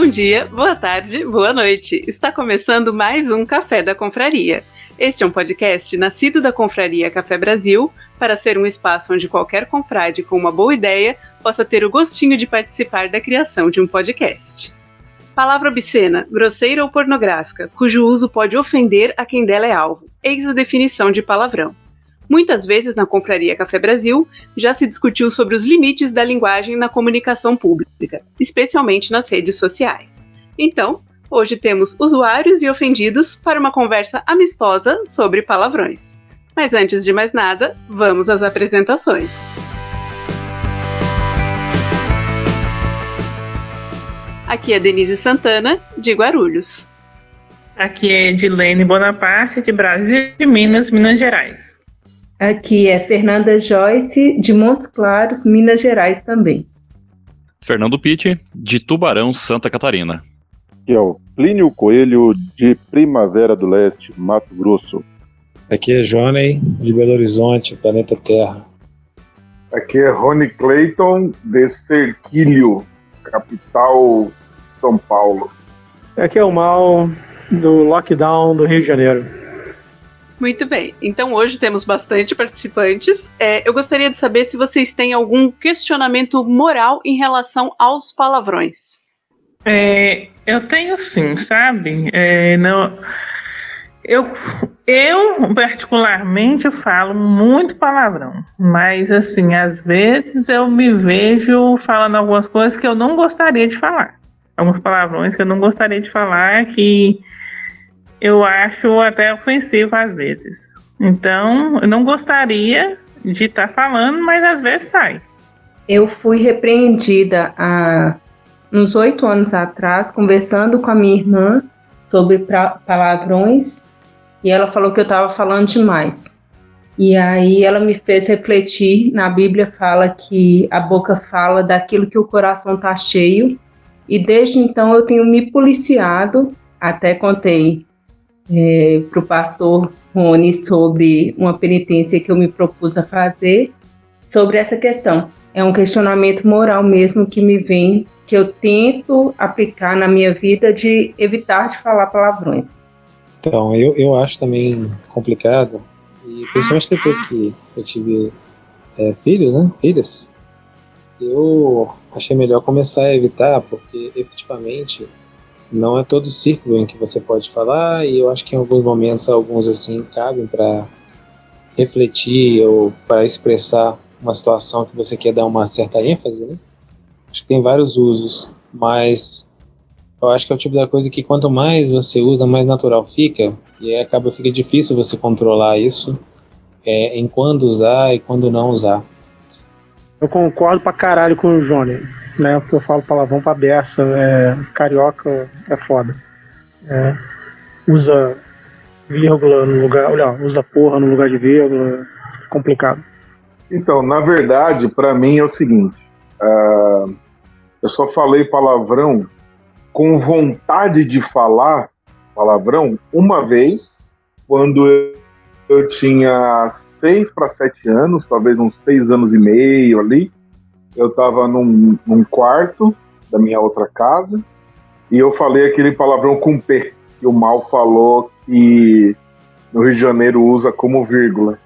Bom dia, boa tarde, boa noite. Está começando mais um Café da Confraria. Este é um podcast nascido da Confraria Café Brasil para ser um espaço onde qualquer confrade com uma boa ideia possa ter o gostinho de participar da criação de um podcast. Palavra obscena, grosseira ou pornográfica, cujo uso pode ofender a quem dela é alvo. Eis a definição de palavrão. Muitas vezes na Confraria Café Brasil já se discutiu sobre os limites da linguagem na comunicação pública, especialmente nas redes sociais. Então, hoje temos usuários e ofendidos para uma conversa amistosa sobre palavrões. Mas antes de mais nada, vamos às apresentações. Aqui é Denise Santana, de Guarulhos. Aqui é Edilene Bonaparte, de Brasília de Minas, Minas Gerais. Aqui é Fernanda Joyce, de Montes Claros, Minas Gerais também. Fernando Pitti, de Tubarão, Santa Catarina. Aqui é o Plínio Coelho, de Primavera do Leste, Mato Grosso. Aqui é Johnny, de Belo Horizonte, planeta Terra. Aqui é Rony Clayton, de Serquilho, capital São Paulo. Aqui é o Mal, do Lockdown do Rio de Janeiro. Muito bem, então hoje temos bastante participantes. É, eu gostaria de saber se vocês têm algum questionamento moral em relação aos palavrões. É, eu tenho sim, sabe? É, não, eu, eu, particularmente, falo muito palavrão, mas, assim, às vezes eu me vejo falando algumas coisas que eu não gostaria de falar alguns palavrões que eu não gostaria de falar, que eu acho até ofensivo às vezes. Então, eu não gostaria de estar tá falando, mas às vezes sai. Eu fui repreendida há uns oito anos atrás, conversando com a minha irmã sobre palavrões, e ela falou que eu estava falando demais. E aí ela me fez refletir. Na Bíblia fala que a boca fala daquilo que o coração está cheio. E desde então eu tenho me policiado, até contei é, para o pastor Rony sobre uma penitência que eu me propus a fazer sobre essa questão. É um questionamento moral mesmo que me vem, que eu tento aplicar na minha vida de evitar de falar palavrões. Então, eu, eu acho também complicado, e principalmente depois que eu tive é, filhos, né, filhas, eu achei melhor começar a evitar, porque efetivamente não é todo círculo em que você pode falar, e eu acho que em alguns momentos alguns assim cabem para refletir ou para expressar uma situação que você quer dar uma certa ênfase, né? Acho que tem vários usos, mas eu acho que é o tipo da coisa que quanto mais você usa, mais natural fica, e aí acaba fica difícil você controlar isso é, em quando usar e quando não usar. Eu concordo pra caralho com o Johnny, né? Porque eu falo palavrão pra beça, é, carioca é foda. É, usa vírgula no lugar, olha, usa porra no lugar de vírgula, complicado. Então, na verdade, para mim é o seguinte, uh, eu só falei palavrão com vontade de falar palavrão uma vez, quando eu, eu tinha seis para sete anos, talvez uns seis anos e meio ali. Eu estava num, num, quarto da minha outra casa e eu falei aquele palavrão com P, que o Mal falou que no Rio de Janeiro usa como vírgula.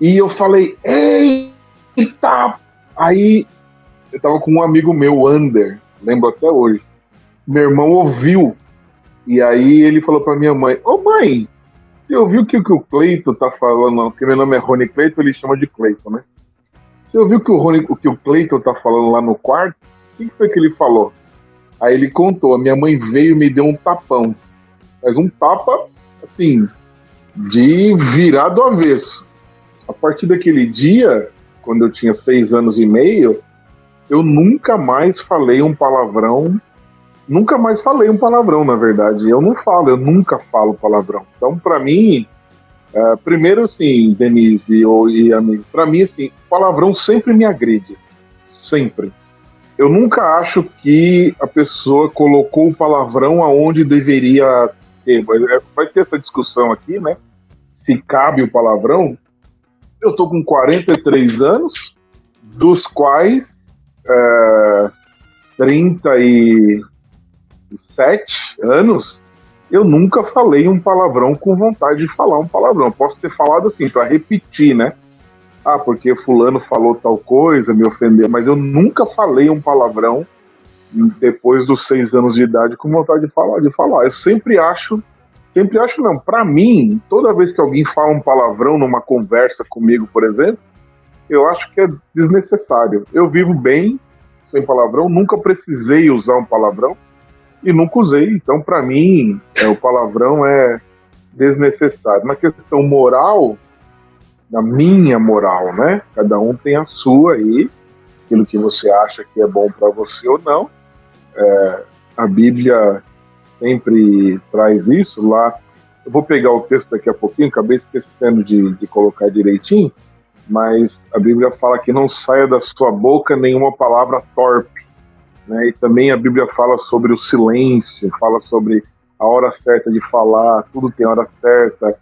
E eu falei, eita! Aí eu tava com um amigo meu, Ander, lembro até hoje. Meu irmão ouviu. E aí ele falou pra minha mãe, ô oh, mãe, você ouviu que o que o Cleito tá falando, porque meu nome é Rony Cleito, ele chama de Cleito, né? Você ouviu que o, Rony, o que o Cleito tá falando lá no quarto? O que foi que ele falou? Aí ele contou, a minha mãe veio e me deu um tapão. Mas um tapa, assim, de virar do avesso. A partir daquele dia, quando eu tinha seis anos e meio, eu nunca mais falei um palavrão nunca mais falei um palavrão, na verdade. Eu não falo, eu nunca falo palavrão. Então, para mim, é, primeiro, assim, Denise e, e amigo, para mim, assim, palavrão sempre me agride. Sempre. Eu nunca acho que a pessoa colocou o palavrão aonde deveria ter. Vai ter essa discussão aqui, né? Se cabe o palavrão. Eu tô com 43 anos, dos quais é, 30 e sete anos, eu nunca falei um palavrão com vontade de falar um palavrão. Posso ter falado assim, para repetir, né? Ah, porque fulano falou tal coisa, me ofendeu, mas eu nunca falei um palavrão depois dos seis anos de idade com vontade de falar, de falar. Eu sempre acho, sempre acho não, para mim, toda vez que alguém fala um palavrão numa conversa comigo, por exemplo, eu acho que é desnecessário. Eu vivo bem sem palavrão, nunca precisei usar um palavrão e nunca usei. Então, para mim, é, o palavrão é desnecessário. Na questão moral, na minha moral, né? Cada um tem a sua aí, aquilo que você acha que é bom para você ou não. É, a Bíblia sempre traz isso lá. Eu vou pegar o texto daqui a pouquinho, acabei esquecendo de, de colocar direitinho, mas a Bíblia fala que não saia da sua boca nenhuma palavra torpe. Né? E também a Bíblia fala sobre o silêncio, fala sobre a hora certa de falar, tudo tem hora certa.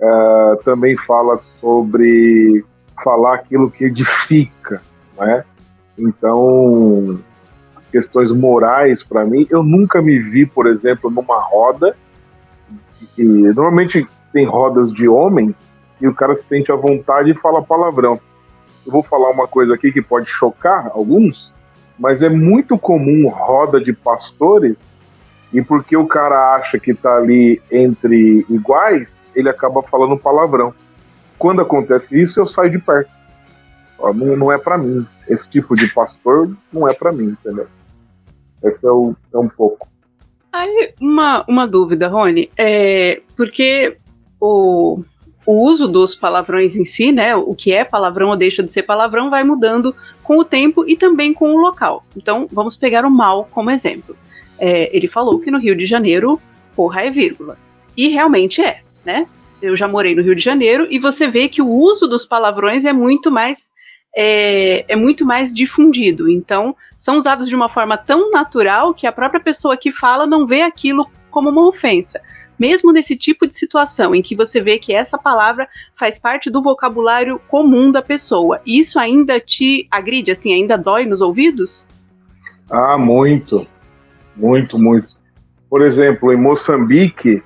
Uh, também fala sobre falar aquilo que edifica, né? Então, questões morais para mim, eu nunca me vi, por exemplo, numa roda e normalmente tem rodas de homens e o cara se sente à vontade e fala palavrão. Eu vou falar uma coisa aqui que pode chocar alguns, mas é muito comum roda de pastores e porque o cara acha que está ali entre iguais, ele acaba falando palavrão. Quando acontece isso, eu saio de perto. Ó, não, não é para mim. Esse tipo de pastor não é para mim, entendeu? Esse é, o, é um pouco. Aí, uma, uma dúvida, Rony. É, porque o, o uso dos palavrões em si, né, o que é palavrão ou deixa de ser palavrão, vai mudando com o tempo e também com o local. Então, vamos pegar o mal como exemplo. É, ele falou que no Rio de Janeiro, porra é vírgula. E realmente é, né? Eu já morei no Rio de Janeiro e você vê que o uso dos palavrões é muito mais é, é muito mais difundido. Então, são usados de uma forma tão natural que a própria pessoa que fala não vê aquilo como uma ofensa mesmo nesse tipo de situação em que você vê que essa palavra faz parte do vocabulário comum da pessoa, isso ainda te agride, assim, ainda dói nos ouvidos? Ah, muito, muito, muito. Por exemplo, em Moçambique,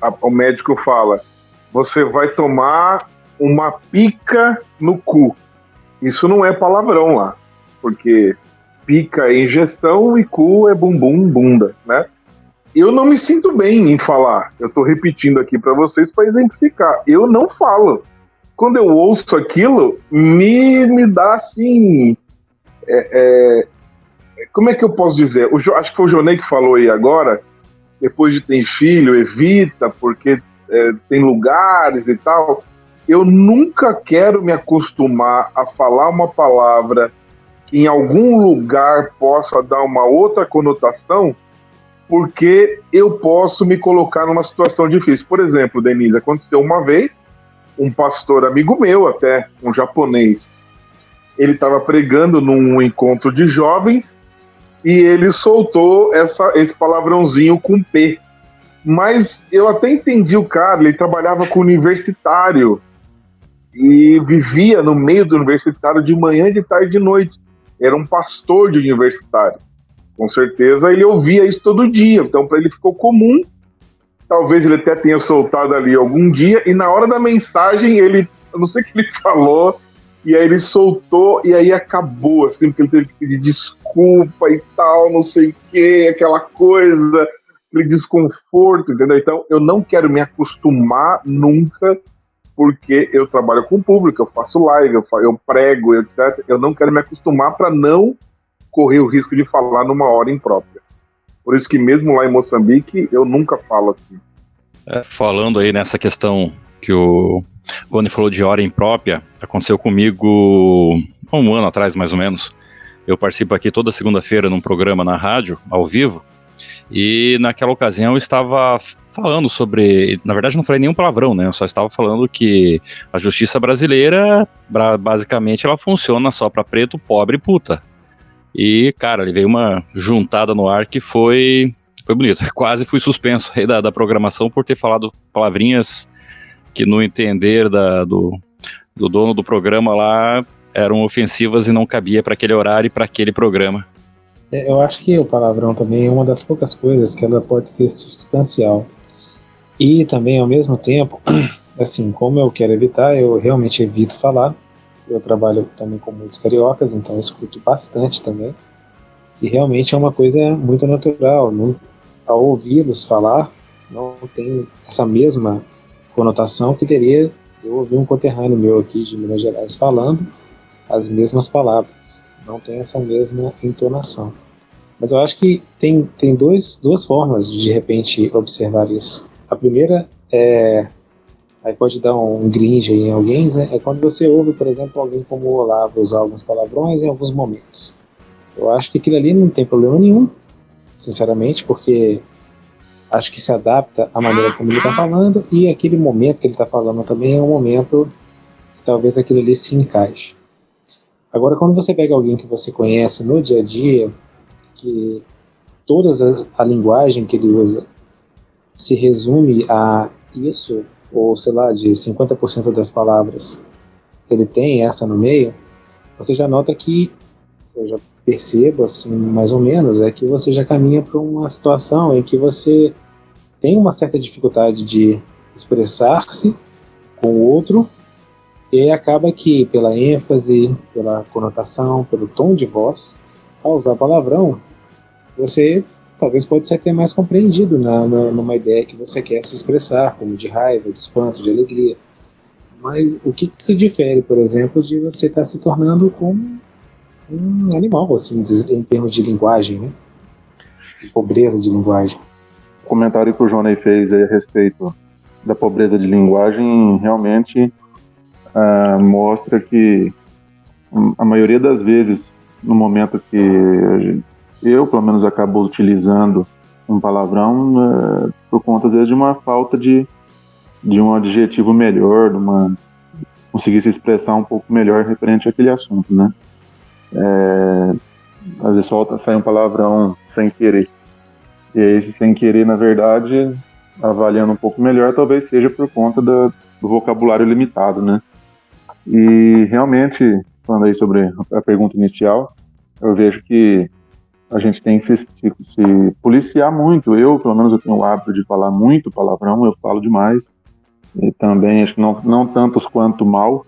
a, o médico fala: você vai tomar uma pica no cu. Isso não é palavrão lá, porque pica é injeção e cu é bumbum, bunda, né? Eu não me sinto bem em falar. Eu estou repetindo aqui para vocês para exemplificar. Eu não falo. Quando eu ouço aquilo, me, me dá assim. É, é, como é que eu posso dizer? O, acho que foi o Jonei que falou aí agora. Depois de ter filho, evita, porque é, tem lugares e tal. Eu nunca quero me acostumar a falar uma palavra que em algum lugar possa dar uma outra conotação porque eu posso me colocar numa situação difícil. Por exemplo, Denise, aconteceu uma vez, um pastor amigo meu, até um japonês, ele estava pregando num encontro de jovens e ele soltou essa, esse palavrãozinho com P. Mas eu até entendi o cara, ele trabalhava com universitário e vivia no meio do universitário de manhã, de tarde e de noite. Era um pastor de universitário. Com certeza ele ouvia isso todo dia, então para ele ficou comum. Talvez ele até tenha soltado ali algum dia, e na hora da mensagem ele, eu não sei o que ele falou, e aí ele soltou, e aí acabou, assim, porque ele teve que pedir desculpa e tal, não sei o que, aquela coisa, aquele desconforto, entendeu? Então eu não quero me acostumar nunca, porque eu trabalho com o público, eu faço live, eu, eu prego, etc. Eu não quero me acostumar para não correr o risco de falar numa hora imprópria. Por isso que mesmo lá em Moçambique, eu nunca falo assim. É, falando aí nessa questão que o Rony falou de hora imprópria, aconteceu comigo um ano atrás, mais ou menos. Eu participo aqui toda segunda-feira num programa na rádio, ao vivo, e naquela ocasião eu estava falando sobre. Na verdade, não falei nenhum palavrão, né? Eu só estava falando que a justiça brasileira, basicamente, ela funciona só para preto, pobre e puta. E, cara, ele veio uma juntada no ar que foi, foi bonito. Quase fui suspenso da, da programação por ter falado palavrinhas que, no entender da, do, do dono do programa lá, eram ofensivas e não cabia para aquele horário e para aquele programa. É, eu acho que o palavrão também é uma das poucas coisas que ela pode ser substancial. E também, ao mesmo tempo, assim, como eu quero evitar, eu realmente evito falar. Eu trabalho também com muitos cariocas, então eu escuto bastante também. E realmente é uma coisa muito natural. Não, ao ouvi-los falar, não tem essa mesma conotação que teria eu ouvir um conterrâneo meu aqui de Minas Gerais falando as mesmas palavras. Não tem essa mesma entonação. Mas eu acho que tem, tem dois, duas formas de, de repente observar isso. A primeira é aí pode dar um gringe em alguém, né? é quando você ouve, por exemplo, alguém como o Olavo usar alguns palavrões em alguns momentos. Eu acho que aquilo ali não tem problema nenhum, sinceramente, porque acho que se adapta à maneira como ele está falando e aquele momento que ele está falando também é um momento que talvez aquilo ali se encaixe. Agora, quando você pega alguém que você conhece no dia a dia, que toda a, linguagem que ele usa se resume a isso, ou sei lá, de 50% das palavras ele tem essa no meio, você já nota que, eu já percebo assim, mais ou menos, é que você já caminha para uma situação em que você tem uma certa dificuldade de expressar-se com o outro e acaba que pela ênfase, pela conotação, pelo tom de voz, ao usar palavrão, você talvez pode ser até mais compreendido na, na, numa ideia que você quer se expressar, como de raiva, de espanto, de alegria. Mas o que, que se difere, por exemplo, de você estar se tornando como um animal, assim, em termos de linguagem, né? De pobreza de linguagem. O comentário que o Johnny fez a respeito da pobreza de linguagem realmente uh, mostra que a maioria das vezes, no momento que eu, pelo menos, acabo utilizando um palavrão uh, por conta, às vezes, de uma falta de, de um adjetivo melhor, de uma conseguir se expressar um pouco melhor referente àquele assunto, né? É, às vezes solta, sai um palavrão sem querer. E esse sem querer, na verdade, avaliando um pouco melhor, talvez seja por conta da, do vocabulário limitado, né? E realmente, falando aí sobre a pergunta inicial, eu vejo que a gente tem que se, se, se, policiar muito. Eu, pelo menos, eu tenho o hábito de falar muito palavrão, eu falo demais. E também, acho que não, não tantos quanto mal,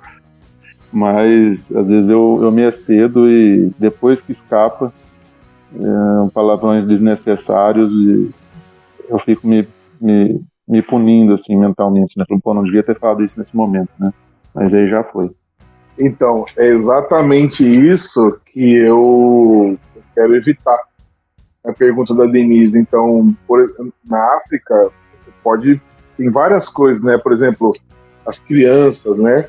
mas às vezes eu, eu me excedo e depois que escapa, é, palavrões desnecessários, eu fico me, me, me punindo assim mentalmente, né? Pô, não devia ter falado isso nesse momento, né? Mas aí já foi. Então, é exatamente isso que eu quero evitar. A pergunta da Denise. Então, por, na África, pode. Tem várias coisas, né? Por exemplo, as crianças, né?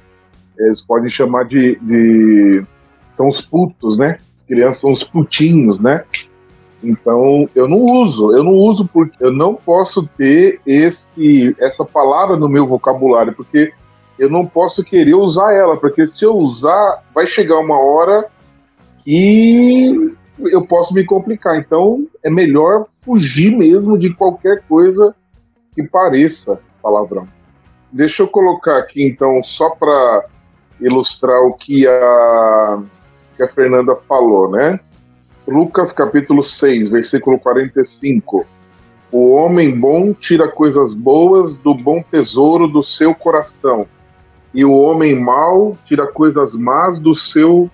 Eles podem chamar de. de são os putos, né? As crianças são os putinhos, né? Então, eu não uso, eu não uso porque eu não posso ter esse, essa palavra no meu vocabulário, porque eu não posso querer usar ela, porque se eu usar, vai chegar uma hora que eu posso me complicar. Então, é melhor fugir mesmo de qualquer coisa que pareça palavrão. Deixa eu colocar aqui, então, só para ilustrar o que a, que a Fernanda falou, né? Lucas capítulo 6, versículo 45. O homem bom tira coisas boas do bom tesouro do seu coração, e o homem mau tira coisas más do seu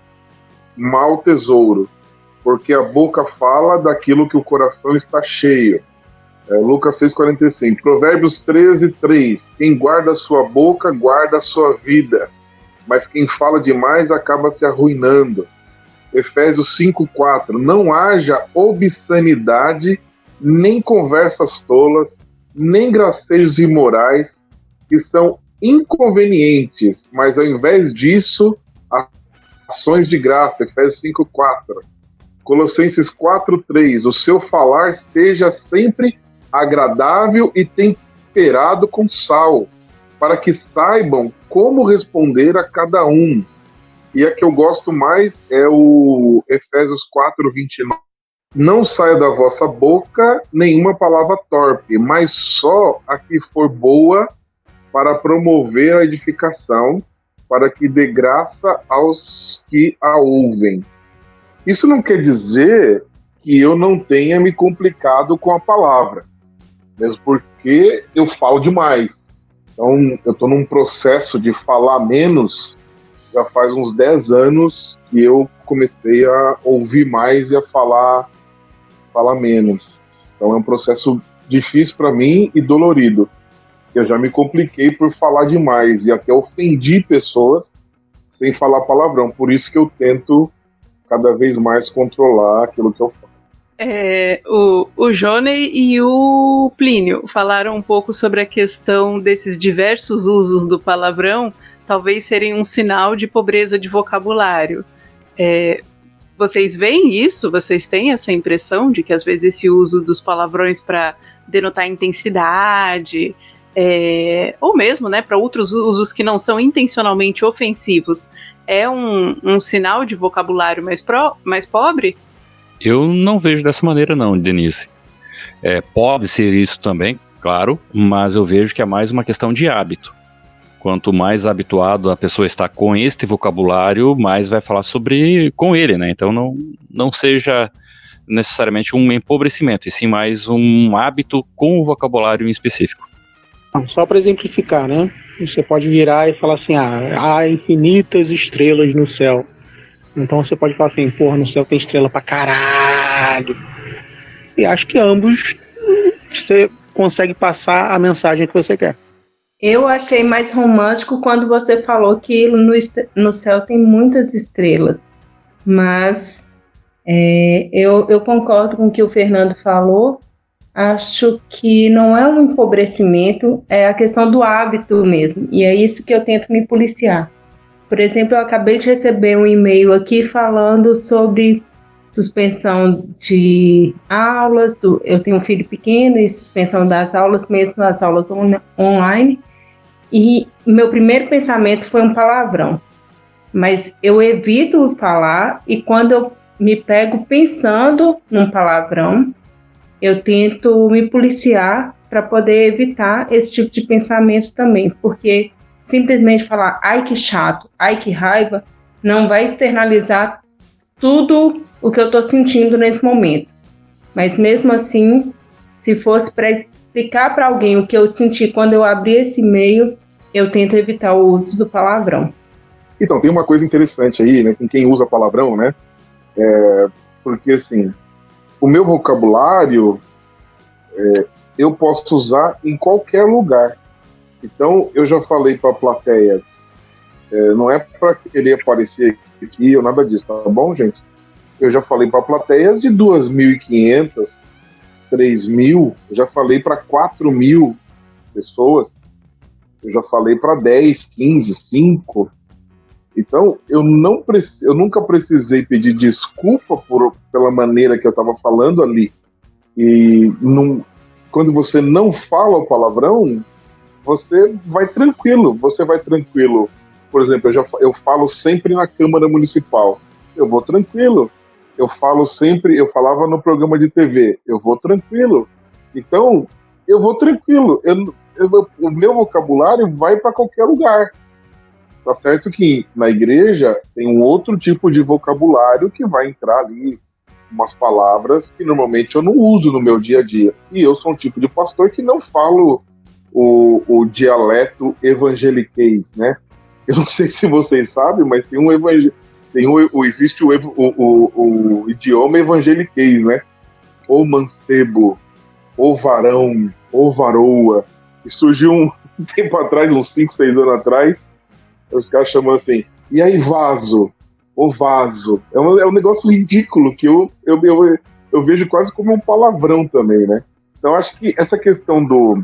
mau tesouro porque a boca fala daquilo que o coração está cheio. É, Lucas 6,45. Provérbios 13, 3. Quem guarda a sua boca, guarda a sua vida, mas quem fala demais acaba se arruinando. Efésios 5,4. Não haja obscenidade, nem conversas tolas, nem gracejos imorais, que são inconvenientes, mas ao invés disso, ações de graça. Efésios 5,4 Colossenses 4:3, o seu falar seja sempre agradável e temperado com sal, para que saibam como responder a cada um. E a que eu gosto mais é o Efésios 4:29. Não saia da vossa boca nenhuma palavra torpe, mas só a que for boa para promover a edificação, para que dê graça aos que a ouvem. Isso não quer dizer que eu não tenha me complicado com a palavra, mesmo porque eu falo demais. Então, eu estou num processo de falar menos já faz uns 10 anos que eu comecei a ouvir mais e a falar, falar menos. Então, é um processo difícil para mim e dolorido. Eu já me compliquei por falar demais e até ofendi pessoas sem falar palavrão. Por isso que eu tento cada vez mais controlar aquilo que eu falo. É, o, o e o Plínio falaram um pouco sobre a questão desses diversos usos do palavrão, talvez serem um sinal de pobreza de vocabulário. É, vocês veem isso? Vocês têm essa impressão de que às vezes esse uso dos palavrões para denotar intensidade, é, ou mesmo né, para outros usos que não são intencionalmente ofensivos, é um, um sinal de vocabulário mais, pro, mais pobre? Eu não vejo dessa maneira, não, Denise. É, pode ser isso também, claro, mas eu vejo que é mais uma questão de hábito. Quanto mais habituado a pessoa está com este vocabulário, mais vai falar sobre com ele, né? Então não, não seja necessariamente um empobrecimento, e sim mais um hábito com o vocabulário em específico. Só para exemplificar, né? Você pode virar e falar assim: ah, há infinitas estrelas no céu. Então você pode falar assim, porra, no céu tem estrela pra caralho. E acho que ambos você consegue passar a mensagem que você quer. Eu achei mais romântico quando você falou que no, no céu tem muitas estrelas. Mas é, eu, eu concordo com o que o Fernando falou. Acho que não é um empobrecimento, é a questão do hábito mesmo. E é isso que eu tento me policiar. Por exemplo, eu acabei de receber um e-mail aqui falando sobre suspensão de aulas. Do, eu tenho um filho pequeno e suspensão das aulas, mesmo as aulas on, online. E meu primeiro pensamento foi um palavrão. Mas eu evito falar e quando eu me pego pensando num palavrão, eu tento me policiar para poder evitar esse tipo de pensamento também, porque simplesmente falar ai que chato, ai que raiva, não vai externalizar tudo o que eu estou sentindo nesse momento. Mas mesmo assim, se fosse para explicar para alguém o que eu senti quando eu abri esse e-mail, eu tento evitar o uso do palavrão. Então, tem uma coisa interessante aí, né, com quem usa palavrão, né? É, porque, assim, o meu vocabulário é, eu posso usar em qualquer lugar. Então, eu já falei para plateias, é, não é para querer aparecer aqui ou nada disso, tá bom, gente? Eu já falei para plateias de 2.500, 3.000, já falei para 4.000 pessoas, eu já falei para 10, 15, 5. Então, eu, não eu nunca precisei pedir desculpa por, pela maneira que eu estava falando ali. E não, quando você não fala o palavrão, você vai tranquilo, você vai tranquilo. Por exemplo, eu, já, eu falo sempre na Câmara Municipal, eu vou tranquilo. Eu falo sempre, eu falava no programa de TV, eu vou tranquilo. Então, eu vou tranquilo. Eu, eu, o meu vocabulário vai para qualquer lugar. Tá certo que na igreja tem um outro tipo de vocabulário que vai entrar ali, umas palavras que normalmente eu não uso no meu dia a dia. E eu sou um tipo de pastor que não falo o, o dialeto evangeliquez, né? Eu não sei se vocês sabem, mas tem um tem um, existe o, o, o, o idioma evangeliquez, né? Ou mancebo, ou varão, ou varoa. E surgiu um tempo atrás, uns 5, 6 anos atrás, os caras chamam assim, e aí vaso, ou vaso. É um, é um negócio ridículo que eu, eu, eu, eu vejo quase como um palavrão também, né? Então acho que essa questão do,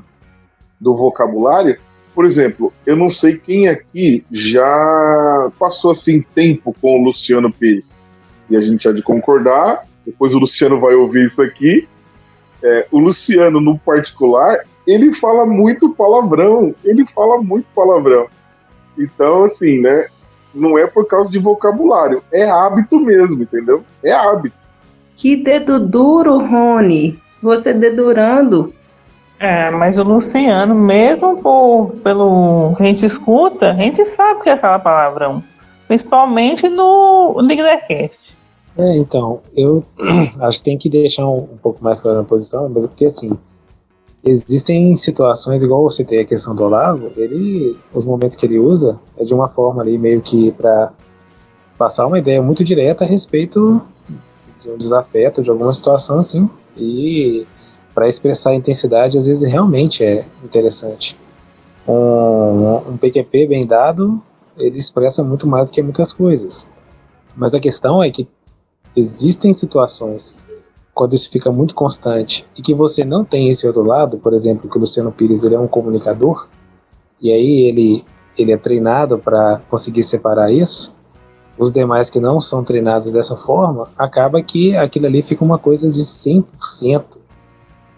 do vocabulário. Por exemplo, eu não sei quem aqui já passou assim tempo com o Luciano Pires. E a gente há de concordar, depois o Luciano vai ouvir isso aqui. É, o Luciano, no particular, ele fala muito palavrão. Ele fala muito palavrão. Então, assim, né? Não é por causa de vocabulário, é hábito mesmo, entendeu? É hábito. Que dedo duro, Rony. Você dedurando é, mas o Luciano, mesmo por, pelo que a gente escuta, a gente sabe que é falar palavrão. Principalmente no Leadercast. É, então, eu acho que tem que deixar um, um pouco mais claro na posição, mas porque assim, existem situações, igual você tem a questão do Olavo, ele, os momentos que ele usa é de uma forma ali meio que para passar uma ideia muito direta a respeito de um desafeto, de alguma situação assim, e para expressar a intensidade às vezes realmente é interessante. Um, um PQP bem dado, ele expressa muito mais do que muitas coisas. Mas a questão é que existem situações quando isso fica muito constante e que você não tem esse outro lado, por exemplo, que o Luciano Pires ele é um comunicador e aí ele ele é treinado para conseguir separar isso. Os demais que não são treinados dessa forma, acaba que aquilo ali fica uma coisa de 100%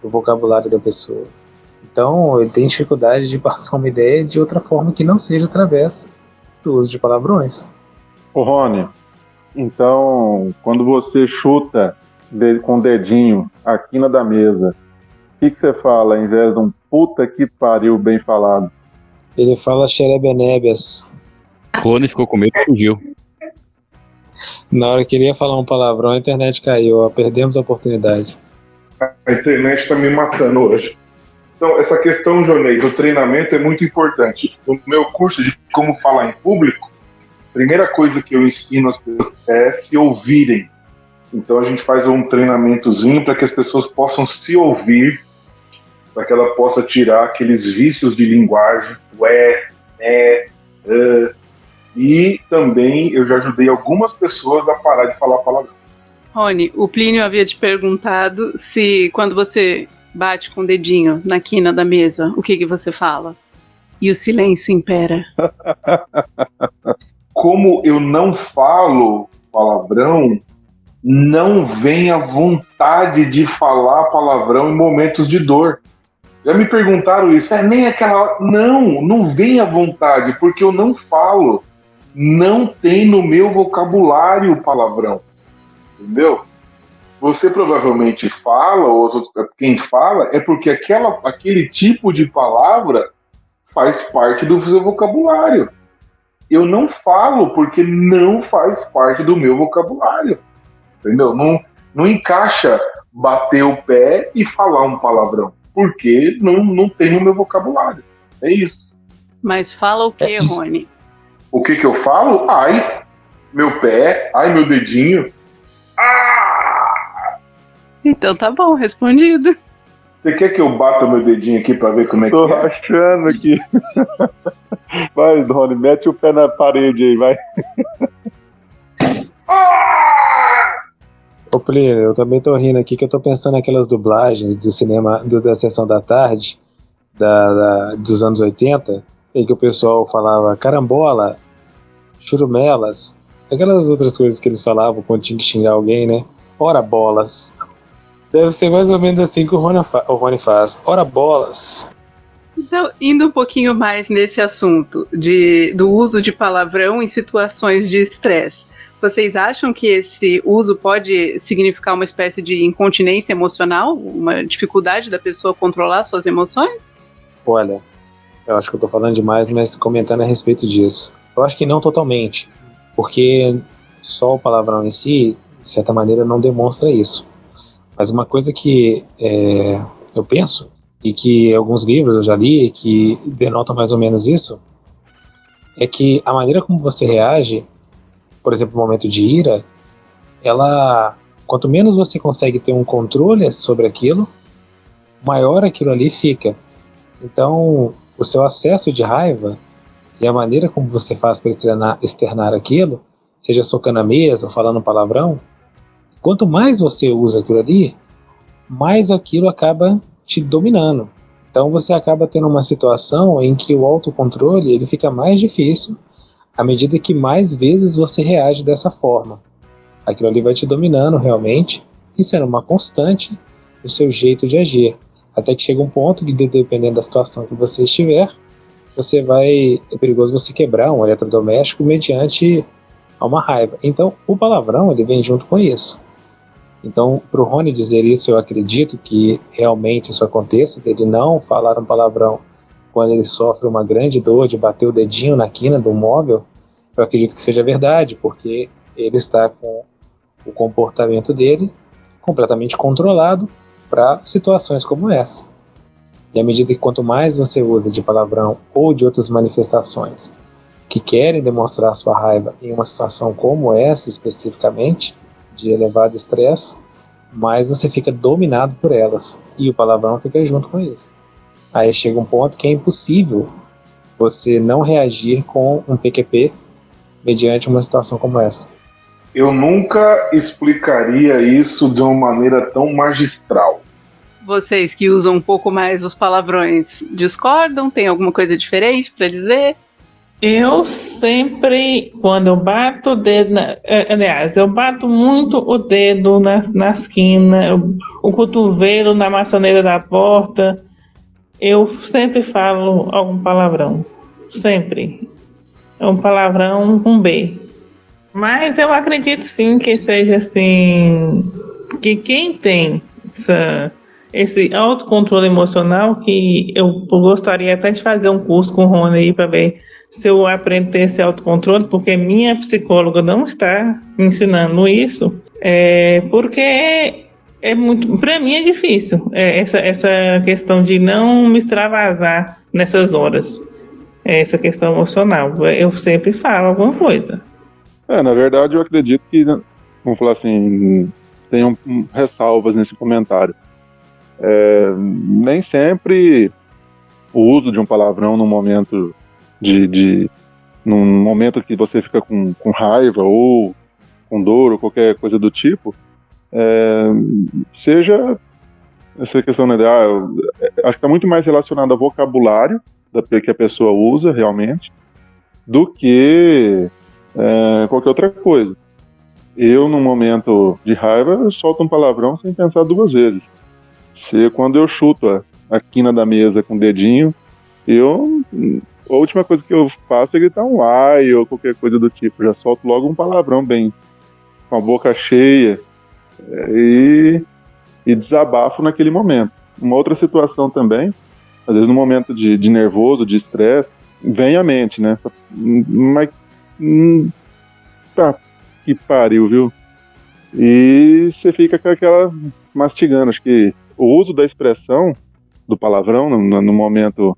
do vocabulário da pessoa. Então, ele tem dificuldade de passar uma ideia de outra forma que não seja através do uso de palavrões. Ô Rony, então, quando você chuta com o dedinho a quina da mesa, o que, que você fala em vez de um puta que pariu bem falado? Ele fala xerebenébias. Rony ficou com medo e fugiu. Na hora que ele ia falar um palavrão, a internet caiu, ó, perdemos a oportunidade. A internet está me matando hoje. Então, essa questão, Jonei, do treinamento é muito importante. No meu curso de como falar em público, a primeira coisa que eu ensino as pessoas é se ouvirem. Então, a gente faz um treinamentozinho para que as pessoas possam se ouvir, para que ela possa tirar aqueles vícios de linguagem, o é, é, é. E também eu já ajudei algumas pessoas a parar de falar palavrão. Rony, o Plínio havia te perguntado se quando você bate com o dedinho na quina da mesa, o que, que você fala? E o silêncio impera. Como eu não falo palavrão, não vem a vontade de falar palavrão em momentos de dor. Já me perguntaram isso, é nem aquela. Não, não vem a vontade, porque eu não falo. Não tem no meu vocabulário palavrão. Entendeu? Você provavelmente fala, ou quem fala, é porque aquela, aquele tipo de palavra faz parte do seu vocabulário. Eu não falo porque não faz parte do meu vocabulário. Entendeu? Não, não encaixa bater o pé e falar um palavrão. Porque não, não tem no meu vocabulário. É isso. Mas fala o que, é Rony? O que que eu falo? Ai, meu pé, ai, meu dedinho. Ah! Então tá bom, respondido. Você quer que eu bata meu dedinho aqui pra ver como é Tô que é? achando aqui. Vai, Rony, mete o pé na parede aí, vai. Ô Plínio, eu também tô rindo aqui que eu tô pensando naquelas dublagens do cinema do, da sessão da tarde da, da- dos anos 80, em que o pessoal falava carambola, churumelas, aquelas outras coisas que eles falavam quando tinha que xingar alguém, né? Ora bolas. Deve ser mais ou menos assim que o Rony, fa- o Rony faz. Ora bolas. Então, indo um pouquinho mais nesse assunto de, do uso de palavrão em situações de estresse. Vocês acham que esse uso pode significar uma espécie de incontinência emocional? Uma dificuldade da pessoa controlar suas emoções? Olha, eu acho que eu tô falando demais, mas comentando a respeito disso. Eu acho que não totalmente, porque só o palavrão em si, de certa maneira, não demonstra isso. Mas uma coisa que é, eu penso, e que alguns livros eu já li, que denotam mais ou menos isso, é que a maneira como você reage, por exemplo, no momento de ira, ela, quanto menos você consegue ter um controle sobre aquilo, maior aquilo ali fica. Então, o seu acesso de raiva e a maneira como você faz para externar, externar aquilo, seja socando a mesa ou falando palavrão, quanto mais você usa aquilo ali, mais aquilo acaba te dominando. Então você acaba tendo uma situação em que o autocontrole ele fica mais difícil à medida que mais vezes você reage dessa forma. Aquilo ali vai te dominando realmente e sendo uma constante o seu jeito de agir. Até que chega um ponto que, dependendo da situação que você estiver, você vai. É perigoso você quebrar um eletrodoméstico mediante uma raiva. Então, o palavrão ele vem junto com isso. Então, para o Rony dizer isso, eu acredito que realmente isso aconteça, dele não falar um palavrão quando ele sofre uma grande dor de bater o dedinho na quina do móvel, eu acredito que seja verdade, porque ele está com o comportamento dele completamente controlado para situações como essa. E à medida que quanto mais você usa de palavrão ou de outras manifestações que querem demonstrar sua raiva em uma situação como essa especificamente, de elevado estresse, mais você fica dominado por elas e o palavrão fica junto com isso. Aí chega um ponto que é impossível você não reagir com um PQP mediante uma situação como essa. Eu nunca explicaria isso de uma maneira tão magistral. Vocês que usam um pouco mais os palavrões discordam? Tem alguma coisa diferente para dizer? Eu sempre, quando eu bato o dedo, na, eh, aliás, eu bato muito o dedo na, na esquina, o cotovelo na maçaneira da porta, eu sempre falo algum palavrão. Sempre. É um palavrão com B. Mas eu acredito sim que seja assim. Que quem tem essa, esse autocontrole emocional, que eu gostaria até de fazer um curso com o Rony aí para ver se eu aprendo a ter esse autocontrole, porque minha psicóloga não está ensinando isso. É, porque é muito, para mim é difícil é, essa, essa questão de não me extravasar nessas horas. É essa questão emocional. Eu sempre falo alguma coisa. É, na verdade, eu acredito que, vamos falar assim, tenham ressalvas nesse comentário. É, nem sempre o uso de um palavrão no momento de, de num momento que você fica com, com raiva ou com dor ou qualquer coisa do tipo, é, seja essa questão né, de, ah, acho que está muito mais relacionado ao vocabulário da, que a pessoa usa realmente do que é, qualquer outra coisa. Eu, num momento de raiva, eu solto um palavrão sem pensar duas vezes. Se quando eu chuto a, a quina da mesa com o dedinho, eu a última coisa que eu faço é gritar um ai ou qualquer coisa do tipo. Já solto logo um palavrão bem com a boca cheia é, e, e desabafo naquele momento. Uma outra situação também, às vezes no momento de, de nervoso, de estresse, vem à mente, né? Mas. Hum, tá, que pariu, viu? E você fica com aquela mastigando. Acho que o uso da expressão, do palavrão, no, no momento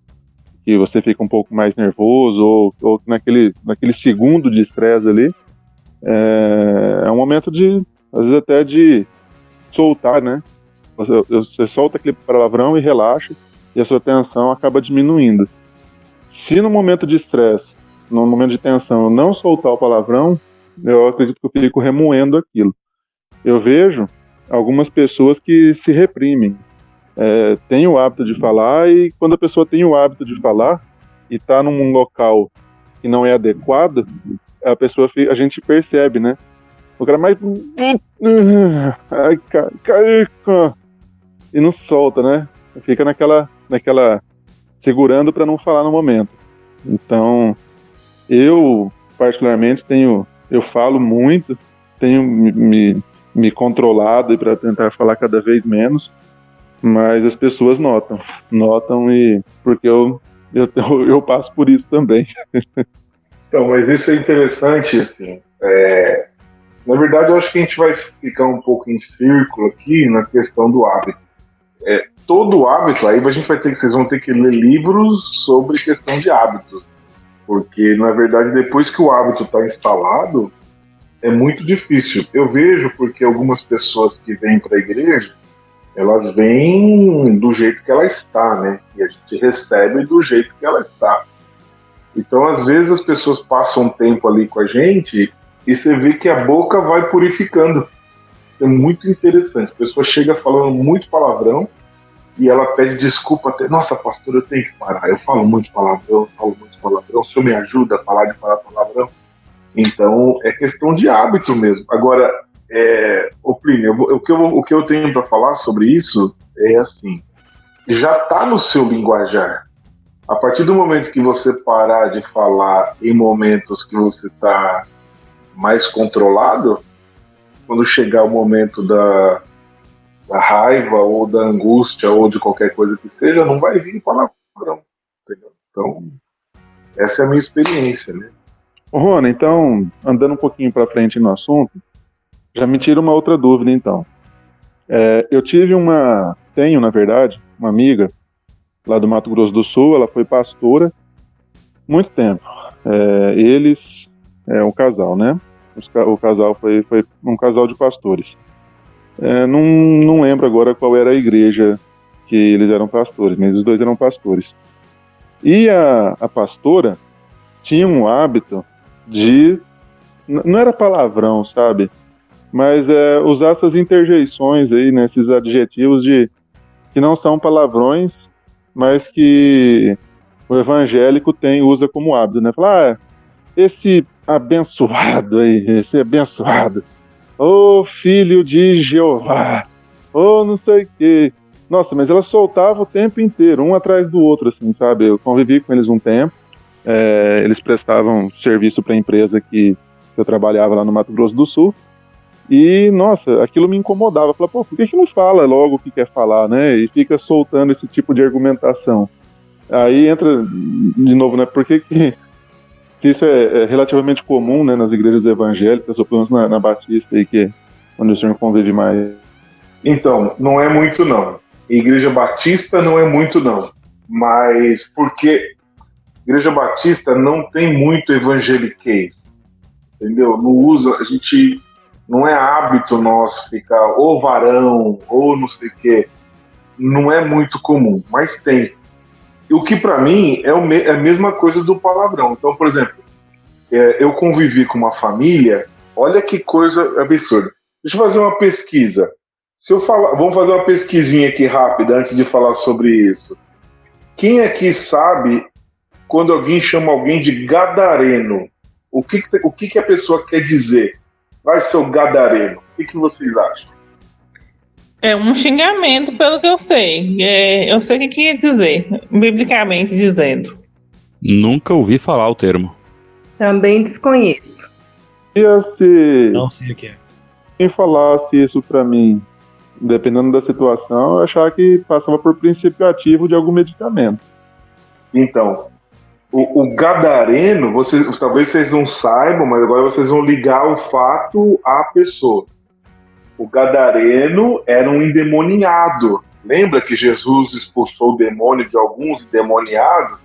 que você fica um pouco mais nervoso ou, ou naquele, naquele segundo de estresse ali, é, é um momento de às vezes até de soltar, né? Você, você solta aquele palavrão e relaxa, e a sua tensão acaba diminuindo. Se no momento de estresse, no momento de tensão, eu não soltar o palavrão, eu acredito que eu fico remoendo aquilo. Eu vejo algumas pessoas que se reprimem, é, têm o hábito de falar, e quando a pessoa tem o hábito de falar e está num local que não é adequado, a pessoa a gente percebe, né? O cara mais. Ai, cara. E não solta, né? Fica naquela. naquela segurando para não falar no momento. Então, eu, particularmente, tenho. Eu falo muito, tenho me, me controlado para tentar falar cada vez menos, mas as pessoas notam. Notam e. Porque eu, eu, eu passo por isso também. Então, mas isso é interessante, assim. É, na verdade, eu acho que a gente vai ficar um pouco em círculo aqui na questão do hábito. É, todo hábito, aí a gente vai ter, vocês vão ter que ler livros sobre questão de hábitos, porque na verdade depois que o hábito está instalado é muito difícil. Eu vejo porque algumas pessoas que vêm para a igreja elas vêm do jeito que ela está, né? E a gente recebe do jeito que ela está. Então, às vezes, as pessoas passam um tempo ali com a gente e você vê que a boca vai purificando. É muito interessante. A pessoa chega falando muito palavrão e ela pede desculpa até. Nossa, pastor, eu tenho que parar. Eu falo muito palavrão, falo muito palavrão. O senhor me ajuda a parar de falar palavrão? Então, é questão de hábito mesmo. Agora, é, o Plínio, o que eu, o que eu tenho para falar sobre isso é assim: já está no seu linguajar. A partir do momento que você parar de falar em momentos que você está mais controlado, quando chegar o momento da, da raiva ou da angústia ou de qualquer coisa que seja, não vai vir palavrão. Então, essa é a minha experiência, né? Rona, então, andando um pouquinho para frente no assunto, Já me tira uma outra dúvida, então. É, eu tive uma, tenho, na verdade, uma amiga lá do Mato Grosso do Sul, ela foi pastora muito tempo. É, eles, é um casal, né? o casal foi, foi um casal de pastores. É, não, não lembro agora qual era a igreja que eles eram pastores, mas os dois eram pastores. E a, a pastora tinha um hábito de. Não era palavrão, sabe? Mas é, usar essas interjeições aí, né, esses adjetivos de que não são palavrões, mas que o evangélico tem usa como hábito, né? Falar, ah, esse abençoado aí, esse abençoado, ô oh, filho de Jeová, ô oh, não sei o quê. Nossa, mas ela soltava o tempo inteiro, um atrás do outro, assim, sabe? Eu convivi com eles um tempo, é, eles prestavam serviço para a empresa que eu trabalhava lá no Mato Grosso do Sul, e, nossa, aquilo me incomodava. Falei, pô, por que, que não fala logo o que quer falar, né? E fica soltando esse tipo de argumentação. Aí entra, de novo, né? Por que, que se isso é, é, relativamente comum né, nas igrejas evangélicas, ou pelo menos na, na Batista, aí, que é onde o senhor convive mais? Então, não é muito não. Igreja Batista não é muito não. Mas porque Igreja Batista não tem muito evangeliquez. Entendeu? Não usa, a gente não é hábito nosso ficar ou varão ou não sei o quê. Não é muito comum, mas tem. O que para mim é, o, é, a mesma coisa do palavrão. Então, por exemplo, é, eu convivi com uma família, olha que coisa absurda. Deixa eu fazer uma pesquisa. Se eu falar, vamos fazer uma pesquisinha aqui rápida antes de falar sobre isso. Quem aqui sabe quando alguém chama alguém de gadareno? O que, o que, que a pessoa quer dizer? vai ser o gadareno. O que, que vocês acham? É um xingamento, pelo que eu sei. É, eu sei o que quer dizer, biblicamente dizendo. Nunca ouvi falar o termo. Também desconheço. E se. Não sei o que é. Quem falasse isso para mim, dependendo da situação, eu achava que passava por princípio ativo de algum medicamento. Então, o, o, gadareno, vocês, talvez vocês não saibam, mas agora vocês vão ligar o fato à pessoa. O gadareno era um endemoniado. Lembra que Jesus expulsou o demônio de alguns endemoniados?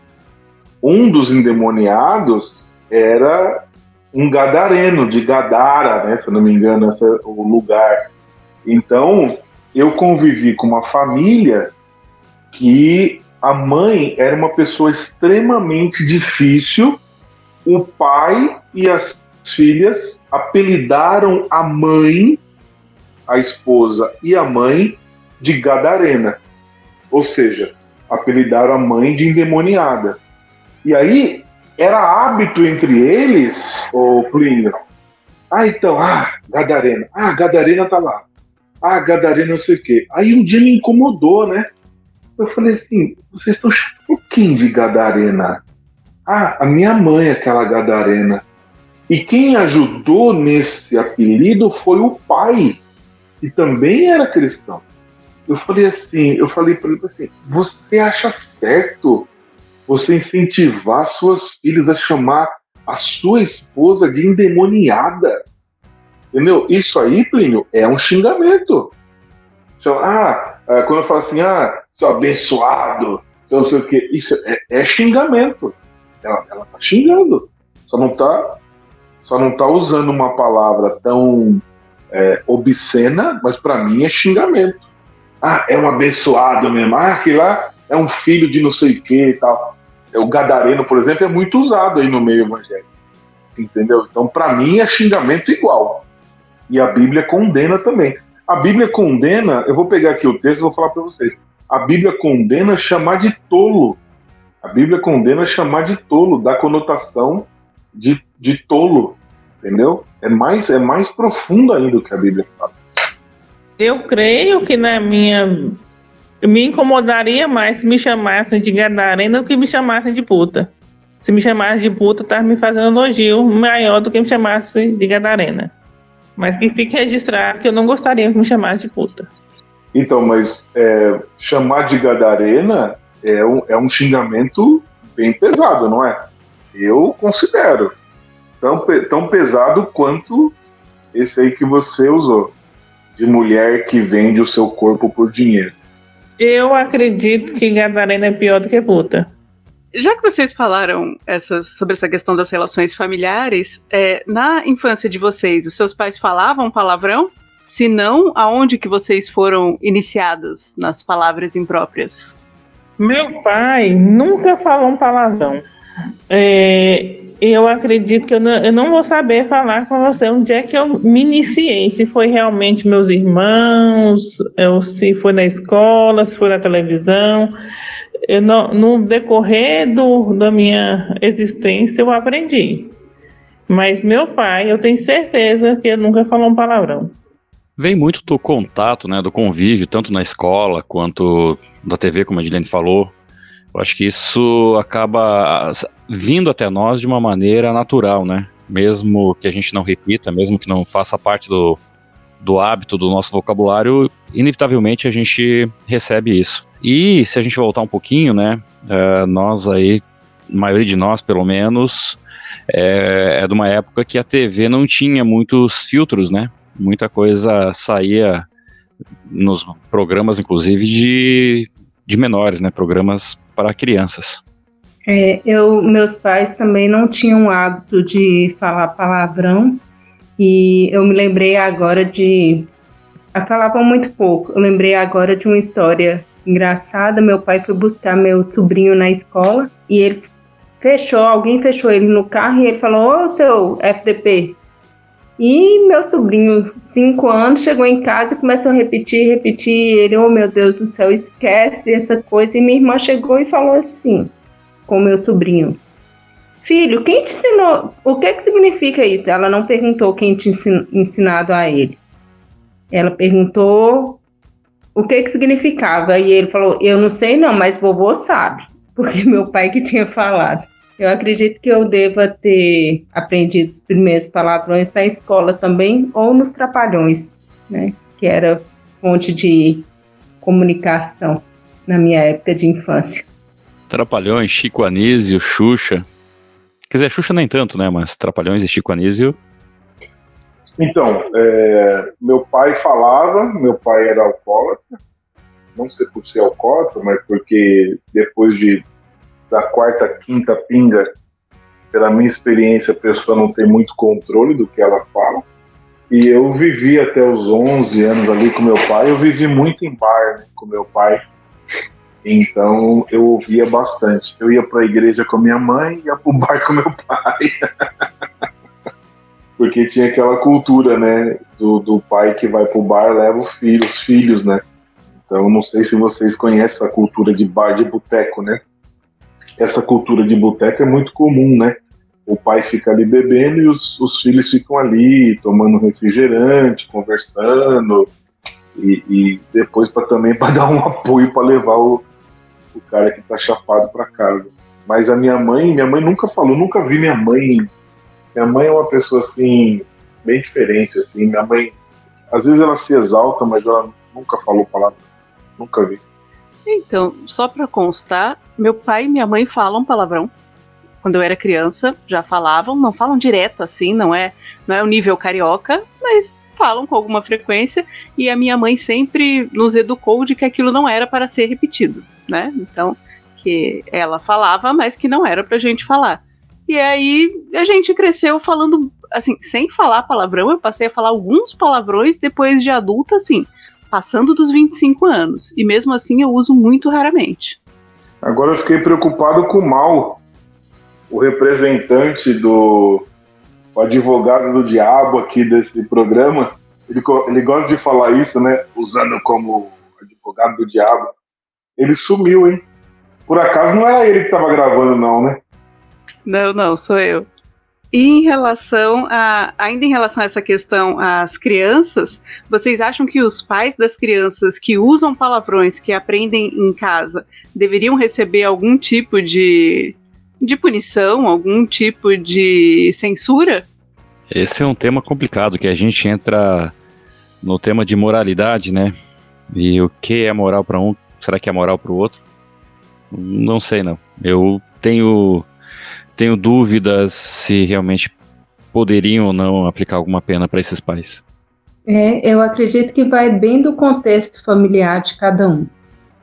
Um dos endemoniados era um gadareno, de Gadara, né, se eu não me engano, esse é o lugar. Então, eu convivi com uma família que a mãe era uma pessoa extremamente difícil. O pai e as filhas apelidaram a mãe, a esposa e a mãe de Gadarena. Ou seja, apelidaram a mãe de endemoniada. E aí era hábito entre eles, o Plínio. Ah, então, ah, Gadarena. Ah, Gadarena tá lá. Ah, Gadarena não sei o quê. Aí um dia me incomodou, né? Eu falei assim, vocês estão chamando quem de Gadarena? Ah, a minha mãe, aquela Gadarena. E quem ajudou nesse apelido foi o pai, que também era cristão. Eu falei assim, eu falei para ele assim, você acha certo você incentivar suas filhas a chamar a sua esposa de endemoniada? Entendeu? Isso aí, Plínio, é um xingamento. Ah, é, quando eu falo assim, ah, seu abençoado, seu não sei o quê. Isso é, é xingamento. Ela, ela tá xingando. Só não tá, só não tá usando uma palavra tão é, obscena, mas para mim é xingamento. Ah, é um abençoado mesmo. Ah, lá é um filho de não sei o que e tal. É, o gadareno, por exemplo, é muito usado aí no meio evangélico. Entendeu? Então, para mim, é xingamento igual. E a Bíblia condena também. A Bíblia condena, eu vou pegar aqui o texto e vou falar para vocês a Bíblia condena chamar de tolo. A Bíblia condena chamar de tolo, dá conotação de, de tolo, entendeu? É mais, é mais profundo ainda o que a Bíblia fala. Eu creio que na minha. Me incomodaria mais se me chamassem de gadarena do que me chamassem de puta. Se me chamassem de puta, tá me fazendo elogio maior do que me chamassem de gadarena. Mas que fique registrado que eu não gostaria que me chamassem de puta. Então, mas é, chamar de gadarena é um, é um xingamento bem pesado, não é? Eu considero tão, tão pesado quanto esse aí que você usou, de mulher que vende o seu corpo por dinheiro. Eu acredito que gadarena é pior do que puta. Já que vocês falaram essas, sobre essa questão das relações familiares, é, na infância de vocês, os seus pais falavam palavrão? Se não, aonde que vocês foram iniciados nas palavras impróprias? Meu pai nunca falou um palavrão. É, eu acredito que eu não, eu não vou saber falar com você onde é que eu me iniciei. Se foi realmente meus irmãos, se foi na escola, se foi na televisão. Eu não, no decorrer do, da minha existência, eu aprendi. Mas meu pai, eu tenho certeza que ele nunca falou um palavrão. Vem muito do contato, né, do convívio, tanto na escola quanto da TV, como a Dilene falou. Eu acho que isso acaba vindo até nós de uma maneira natural, né? Mesmo que a gente não repita, mesmo que não faça parte do, do hábito do nosso vocabulário, inevitavelmente a gente recebe isso. E se a gente voltar um pouquinho, né? É, nós aí, a maioria de nós pelo menos, é, é de uma época que a TV não tinha muitos filtros, né? Muita coisa saía nos programas, inclusive, de, de menores, né? Programas para crianças. É, eu, meus pais também não tinham o hábito de falar palavrão e eu me lembrei agora de. Falavam muito pouco. Eu lembrei agora de uma história engraçada. Meu pai foi buscar meu sobrinho na escola e ele fechou, alguém fechou ele no carro e ele falou: Ô seu FDP. E meu sobrinho, cinco anos, chegou em casa e começou a repetir, repetir. Ele, oh meu Deus do céu, esquece essa coisa. E minha irmã chegou e falou assim: com meu sobrinho. Filho, quem te ensinou? O que que significa isso? Ela não perguntou quem tinha ensinado a ele. Ela perguntou o que que significava e ele falou: "Eu não sei não, mas vovô sabe", porque meu pai que tinha falado. Eu acredito que eu deva ter aprendido os primeiros palavrões na escola também ou nos trapalhões, né? Que era fonte de comunicação na minha época de infância. Trapalhões, Chico Anísio, Xuxa. Quer dizer, Xuxa nem tanto, né? Mas Trapalhões e Chico Anísio. Então, é, meu pai falava, meu pai era alcoólatra, não sei por ser alcoólatra, mas porque depois de da quarta, quinta pinga, pela minha experiência, a pessoa não tem muito controle do que ela fala. E eu vivi até os 11 anos ali com meu pai, eu vivi muito em bar né, com meu pai. Então eu ouvia bastante. Eu ia para a igreja com a minha mãe e ia para o bar com meu pai. Porque tinha aquela cultura, né? Do, do pai que vai para o bar leva os filhos, né? Então não sei se vocês conhecem a cultura de bar de boteco, né? Essa cultura de boteco é muito comum, né? O pai fica ali bebendo e os, os filhos ficam ali tomando refrigerante, conversando e, e depois para também para dar um apoio para levar o, o cara que tá chapado para casa. Mas a minha mãe, minha mãe nunca falou, nunca vi minha mãe. Minha mãe é uma pessoa assim, bem diferente, assim. Minha mãe, às vezes ela se exalta, mas ela nunca falou palavra. Nunca vi. Então, só para constar, meu pai e minha mãe falam palavrão. Quando eu era criança, já falavam, não falam direto assim, não é, não é o nível carioca, mas falam com alguma frequência e a minha mãe sempre nos educou de que aquilo não era para ser repetido né? Então, que ela falava, mas que não era pra gente falar. E aí a gente cresceu falando, assim, sem falar palavrão, eu passei a falar alguns palavrões depois de adulta, assim, passando dos 25 anos. E mesmo assim eu uso muito raramente. Agora eu fiquei preocupado com o mal. O representante do o advogado do diabo aqui desse programa, ele, ele gosta de falar isso, né? Usando como advogado do diabo. Ele sumiu, hein? Por acaso não era ele que estava gravando, não, né? Não, não, sou eu. E em relação a, ainda em relação a essa questão às crianças, vocês acham que os pais das crianças que usam palavrões que aprendem em casa deveriam receber algum tipo de, de punição, algum tipo de censura? Esse é um tema complicado, que a gente entra no tema de moralidade, né? E o que é moral para um, Será que é moral para o outro? Não sei, não. Eu tenho, tenho dúvidas se realmente poderiam ou não aplicar alguma pena para esses pais? É, eu acredito que vai bem do contexto familiar de cada um.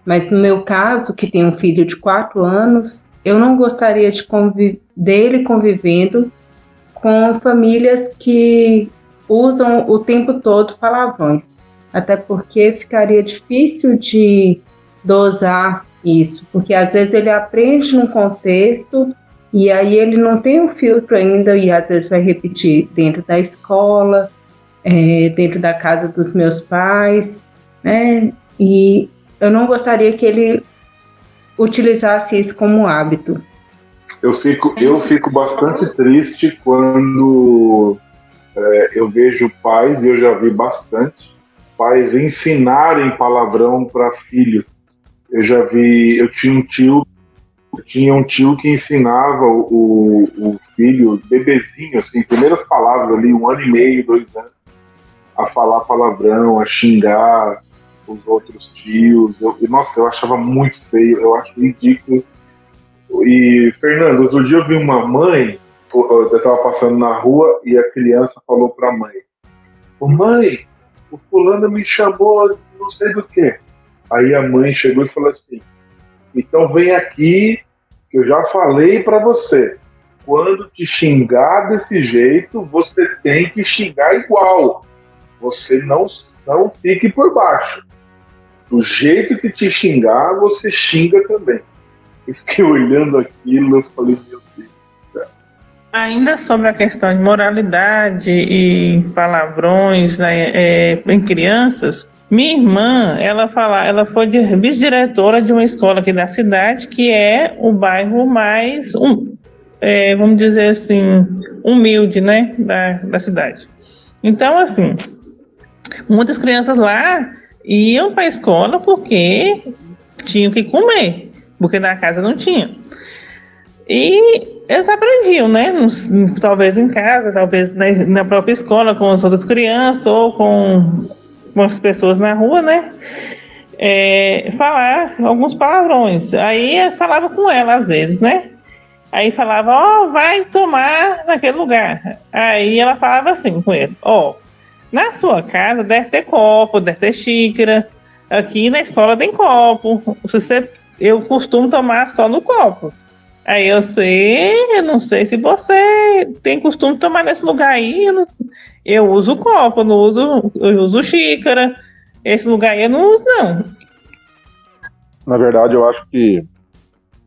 Mas no meu caso, que tem um filho de quatro anos, eu não gostaria de dele convivendo com famílias que usam o tempo todo palavrões. Até porque ficaria difícil de dosar isso, porque às vezes ele aprende num contexto e aí ele não tem um filtro ainda e às vezes vai repetir dentro da escola, é, dentro da casa dos meus pais, né? E eu não gostaria que ele utilizasse isso como hábito. Eu fico, eu fico bastante triste quando é, eu vejo pais, e eu já vi bastante, pais ensinarem palavrão para filho. Eu já vi, eu tinha um tio, tinha um tio que ensinava o, o filho, bebezinho, assim, primeiras palavras ali, um ano e meio, dois anos, a falar palavrão, a xingar os outros tios. Eu, nossa, eu achava muito feio, eu acho ridículo. E, Fernando, outro dia eu vi uma mãe, eu estava passando na rua e a criança falou para a mãe: mãe, o fulano me chamou, não sei do que. Aí a mãe chegou e falou assim: então vem aqui, que eu já falei para você. Quando te xingar desse jeito, você tem que xingar igual. Você não, não fique por baixo. Do jeito que te xingar, você xinga também. Eu fiquei olhando aquilo e falei, meu Deus do céu. Ainda sobre a questão de moralidade e palavrões né, é, em crianças, minha irmã, ela fala, ela foi vice-diretora de uma escola aqui da cidade, que é o bairro mais, um, é, vamos dizer assim, humilde, né, da, da cidade. Então, assim, muitas crianças lá iam para a escola porque tinham que comer, porque na casa não tinha. E eles aprendiam, né? Talvez em casa, talvez na própria escola com as outras crianças ou com, com as pessoas na rua, né? É, falar alguns palavrões. Aí falava com ela às vezes, né? Aí falava, ó, oh, vai tomar naquele lugar. Aí ela falava assim com ele, ó, oh, na sua casa deve ter copo, deve ter xícara. Aqui na escola tem copo. Você, eu costumo tomar só no copo. Aí eu sei, eu não sei se você tem costume de tomar nesse lugar aí. Eu, não, eu uso copo, não uso, eu uso xícara. Esse lugar aí eu não uso, não. Na verdade, eu acho que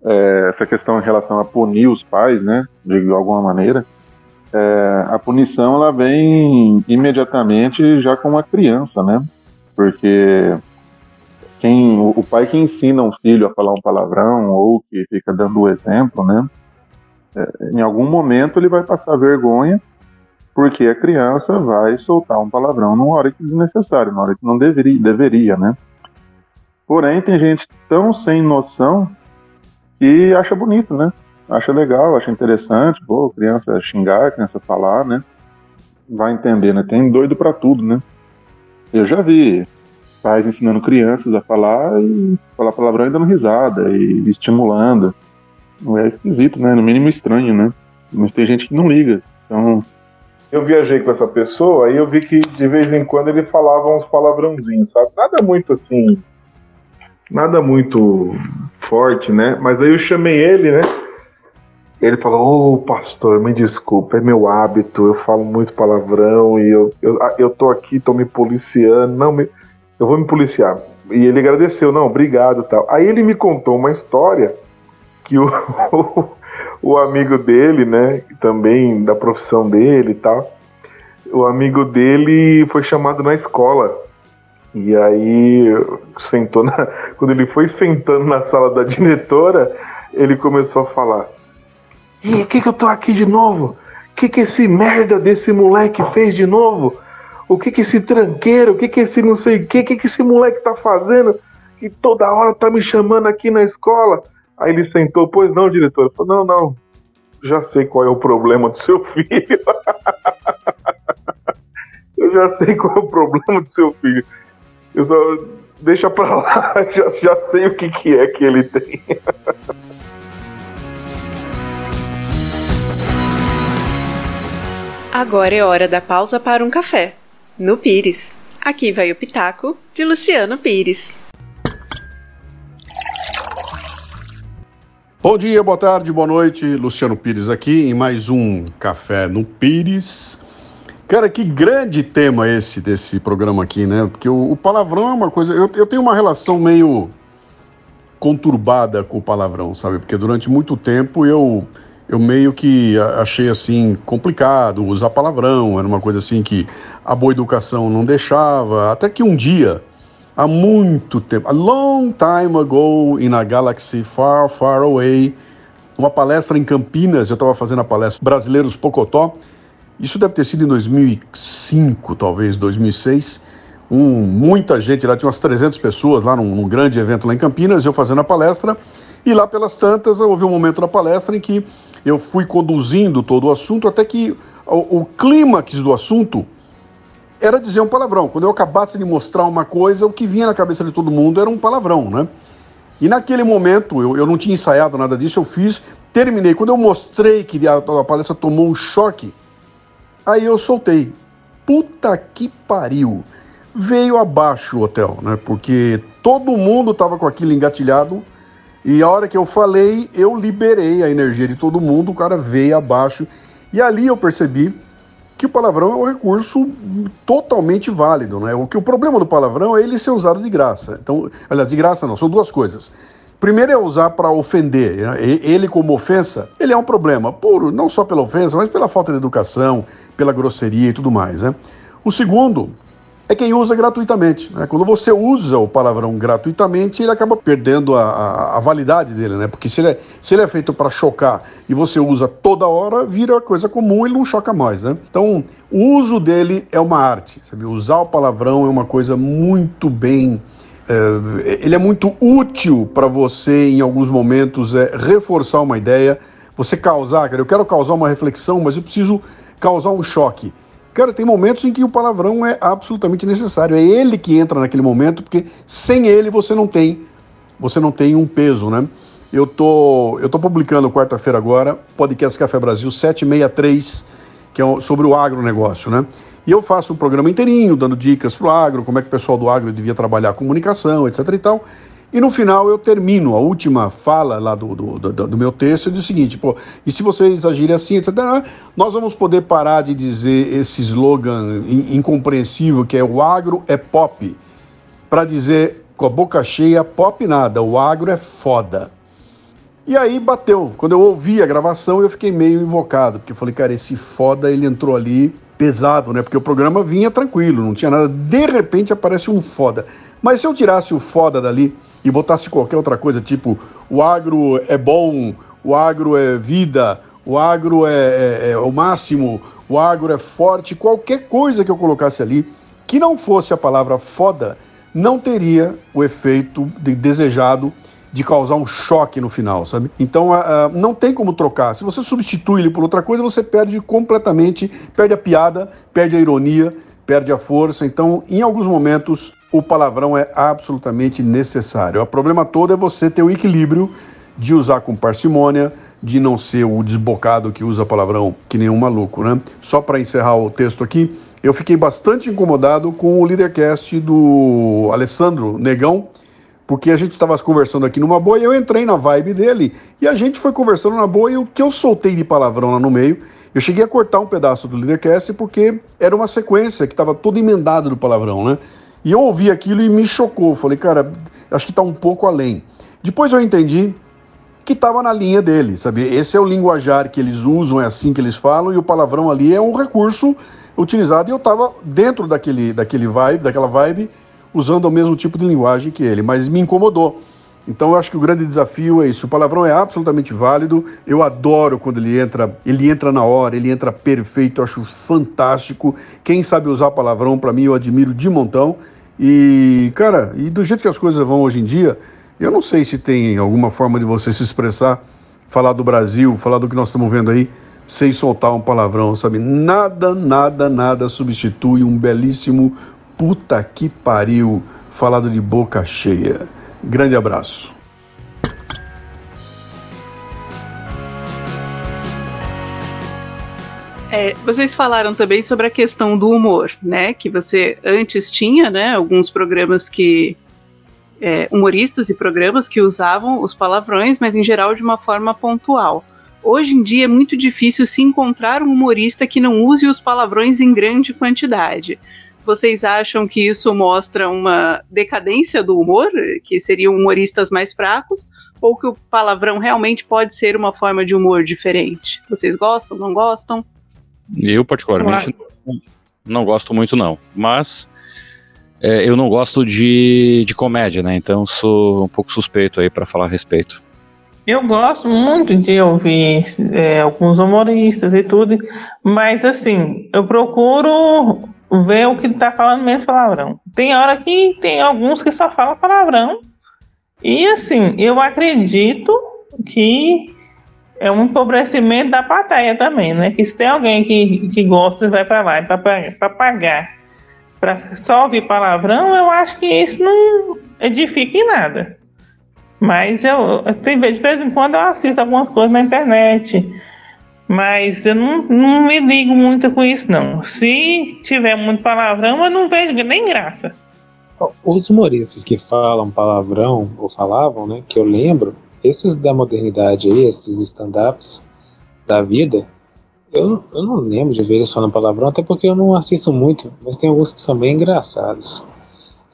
é, essa questão em relação a punir os pais, né, de alguma maneira, é, a punição ela vem imediatamente já com a criança, né? Porque quem, o pai que ensina um filho a falar um palavrão ou que fica dando o exemplo, né? É, em algum momento ele vai passar vergonha porque a criança vai soltar um palavrão numa hora que é desnecessário, numa hora que não deveria, deveria, né? Porém, tem gente tão sem noção que acha bonito, né? Acha legal, acha interessante, pô, criança xingar, criança falar, né? Vai entender, né? Tem doido para tudo, né? Eu já vi pais ensinando crianças a falar e falar palavrão e dando risada e estimulando. É esquisito, né? No mínimo estranho, né? Mas tem gente que não liga. Então. Eu viajei com essa pessoa e eu vi que de vez em quando ele falava uns palavrãozinhos, sabe? Nada muito assim. Nada muito forte, né? Mas aí eu chamei ele, né? Ele falou: Ô oh, pastor, me desculpa, é meu hábito, eu falo muito palavrão e eu, eu, ah, eu tô aqui, tô me policiando, não, me, eu vou me policiar. E ele agradeceu: Não, obrigado tal. Aí ele me contou uma história que o, o amigo dele, né, também da profissão dele e tal, o amigo dele foi chamado na escola. E aí sentou na, quando ele foi sentando na sala da diretora, ele começou a falar: e o que, que eu tô aqui de novo? O que, que esse merda desse moleque fez de novo? O que, que esse tranqueiro, o que, que esse não sei o que, o que, que esse moleque tá fazendo? Que toda hora tá me chamando aqui na escola. Aí ele sentou, pois não, diretor? Falou, não, não, já sei qual é o problema do seu filho. eu já sei qual é o problema do seu filho. Eu só deixa pra lá, já, já sei o que, que é que ele tem. Agora é hora da pausa para um café. No Pires. Aqui vai o Pitaco de Luciano Pires. Bom dia, boa tarde, boa noite. Luciano Pires aqui em mais um Café no Pires. Cara, que grande tema esse desse programa aqui, né? Porque o, o palavrão é uma coisa. Eu, eu tenho uma relação meio conturbada com o palavrão, sabe? Porque durante muito tempo eu eu meio que achei assim complicado usar palavrão, era uma coisa assim que a boa educação não deixava, até que um dia, há muito tempo, a long time ago in a galaxy far, far away, uma palestra em Campinas, eu estava fazendo a palestra Brasileiros Pocotó, isso deve ter sido em 2005, talvez 2006, um, muita gente lá, tinha umas 300 pessoas lá num, num grande evento lá em Campinas, eu fazendo a palestra, e lá pelas tantas houve um momento na palestra em que eu fui conduzindo todo o assunto até que o, o clímax do assunto era dizer um palavrão. Quando eu acabasse de mostrar uma coisa, o que vinha na cabeça de todo mundo era um palavrão, né? E naquele momento, eu, eu não tinha ensaiado nada disso, eu fiz, terminei. Quando eu mostrei que a, a palestra tomou um choque, aí eu soltei. Puta que pariu! Veio abaixo o hotel, né? Porque todo mundo estava com aquilo engatilhado e a hora que eu falei, eu liberei a energia de todo mundo, o cara veio abaixo. E ali eu percebi que o palavrão é um recurso totalmente válido, né? O que o problema do palavrão é ele ser usado de graça. Então, aliás, de graça não, são duas coisas. Primeiro é usar para ofender. Né? Ele como ofensa, ele é um problema, por, não só pela ofensa, mas pela falta de educação, pela grosseria e tudo mais, né? O segundo é quem usa gratuitamente. Né? Quando você usa o palavrão gratuitamente, ele acaba perdendo a, a, a validade dele, né? Porque se ele é, se ele é feito para chocar e você usa toda hora, vira coisa comum e não choca mais, né? Então, o uso dele é uma arte, sabe? Usar o palavrão é uma coisa muito bem. É, ele é muito útil para você, em alguns momentos, é, reforçar uma ideia, você causar, cara, eu quero causar uma reflexão, mas eu preciso causar um choque. Cara, tem momentos em que o palavrão é absolutamente necessário. É ele que entra naquele momento, porque sem ele você não tem, você não tem um peso, né? Eu tô, eu tô publicando quarta-feira agora, podcast Café Brasil 763, que é sobre o agronegócio, né? E eu faço um programa inteirinho, dando dicas pro agro, como é que o pessoal do agro devia trabalhar a comunicação, etc e tal. E no final eu termino a última fala lá do, do, do, do meu texto diz o seguinte, pô, e se vocês agirem assim, etc., nós vamos poder parar de dizer esse slogan incompreensível que é o agro é pop, para dizer com a boca cheia, pop nada, o agro é foda. E aí bateu. Quando eu ouvi a gravação, eu fiquei meio invocado, porque eu falei, cara, esse foda, ele entrou ali pesado, né? Porque o programa vinha tranquilo, não tinha nada. De repente aparece um foda. Mas se eu tirasse o foda dali e botasse qualquer outra coisa, tipo o agro é bom, o agro é vida, o agro é, é, é o máximo, o agro é forte, qualquer coisa que eu colocasse ali que não fosse a palavra foda, não teria o efeito de, desejado de causar um choque no final, sabe? Então uh, não tem como trocar. Se você substitui ele por outra coisa, você perde completamente, perde a piada, perde a ironia, perde a força. Então, em alguns momentos, o palavrão é absolutamente necessário. O problema todo é você ter o equilíbrio de usar com parcimônia, de não ser o desbocado que usa palavrão que nem um maluco, né? Só para encerrar o texto aqui, eu fiquei bastante incomodado com o leadercast do Alessandro Negão, porque a gente estava conversando aqui numa boa e eu entrei na vibe dele e a gente foi conversando na boa e o que eu soltei de palavrão lá no meio, eu cheguei a cortar um pedaço do leadercast porque era uma sequência que estava toda emendada do palavrão, né? E eu ouvi aquilo e me chocou. Falei, cara, acho que está um pouco além. Depois eu entendi que estava na linha dele, sabe? Esse é o linguajar que eles usam, é assim que eles falam, e o palavrão ali é um recurso utilizado, e eu estava dentro daquele, daquele vibe, daquela vibe, usando o mesmo tipo de linguagem que ele, mas me incomodou. Então eu acho que o grande desafio é isso. O palavrão é absolutamente válido. Eu adoro quando ele entra, ele entra na hora, ele entra perfeito, eu acho fantástico. Quem sabe usar palavrão para mim eu admiro de montão. E, cara, e do jeito que as coisas vão hoje em dia, eu não sei se tem alguma forma de você se expressar, falar do Brasil, falar do que nós estamos vendo aí, sem soltar um palavrão, sabe? Nada, nada, nada substitui um belíssimo puta que pariu falado de boca cheia. Grande abraço. É, vocês falaram também sobre a questão do humor, né? Que você antes tinha, né? Alguns programas que é, humoristas e programas que usavam os palavrões, mas em geral de uma forma pontual. Hoje em dia é muito difícil se encontrar um humorista que não use os palavrões em grande quantidade. Vocês acham que isso mostra uma decadência do humor, que seriam humoristas mais fracos, ou que o palavrão realmente pode ser uma forma de humor diferente? Vocês gostam, não gostam? Eu, particularmente, não, não gosto muito, não. Mas é, eu não gosto de, de comédia, né? Então sou um pouco suspeito aí para falar a respeito. Eu gosto muito de ouvir é, alguns humoristas e tudo, mas assim, eu procuro ver o que tá falando menos palavrão. Tem hora que tem alguns que só falam palavrão. E assim, eu acredito que é um empobrecimento da plateia também, né? Que se tem alguém que, que gosta e vai para lá para pagar para só ouvir palavrão, eu acho que isso não edifica em nada. Mas eu, de vez em quando eu assisto algumas coisas na internet. Mas eu não, não me ligo muito com isso, não. Se tiver muito palavrão, eu não vejo nem graça. Os humoristas que falam palavrão, ou falavam, né, que eu lembro, esses da modernidade aí, esses stand-ups da vida, eu, eu não lembro de ver eles falando palavrão, até porque eu não assisto muito, mas tem alguns que são bem engraçados.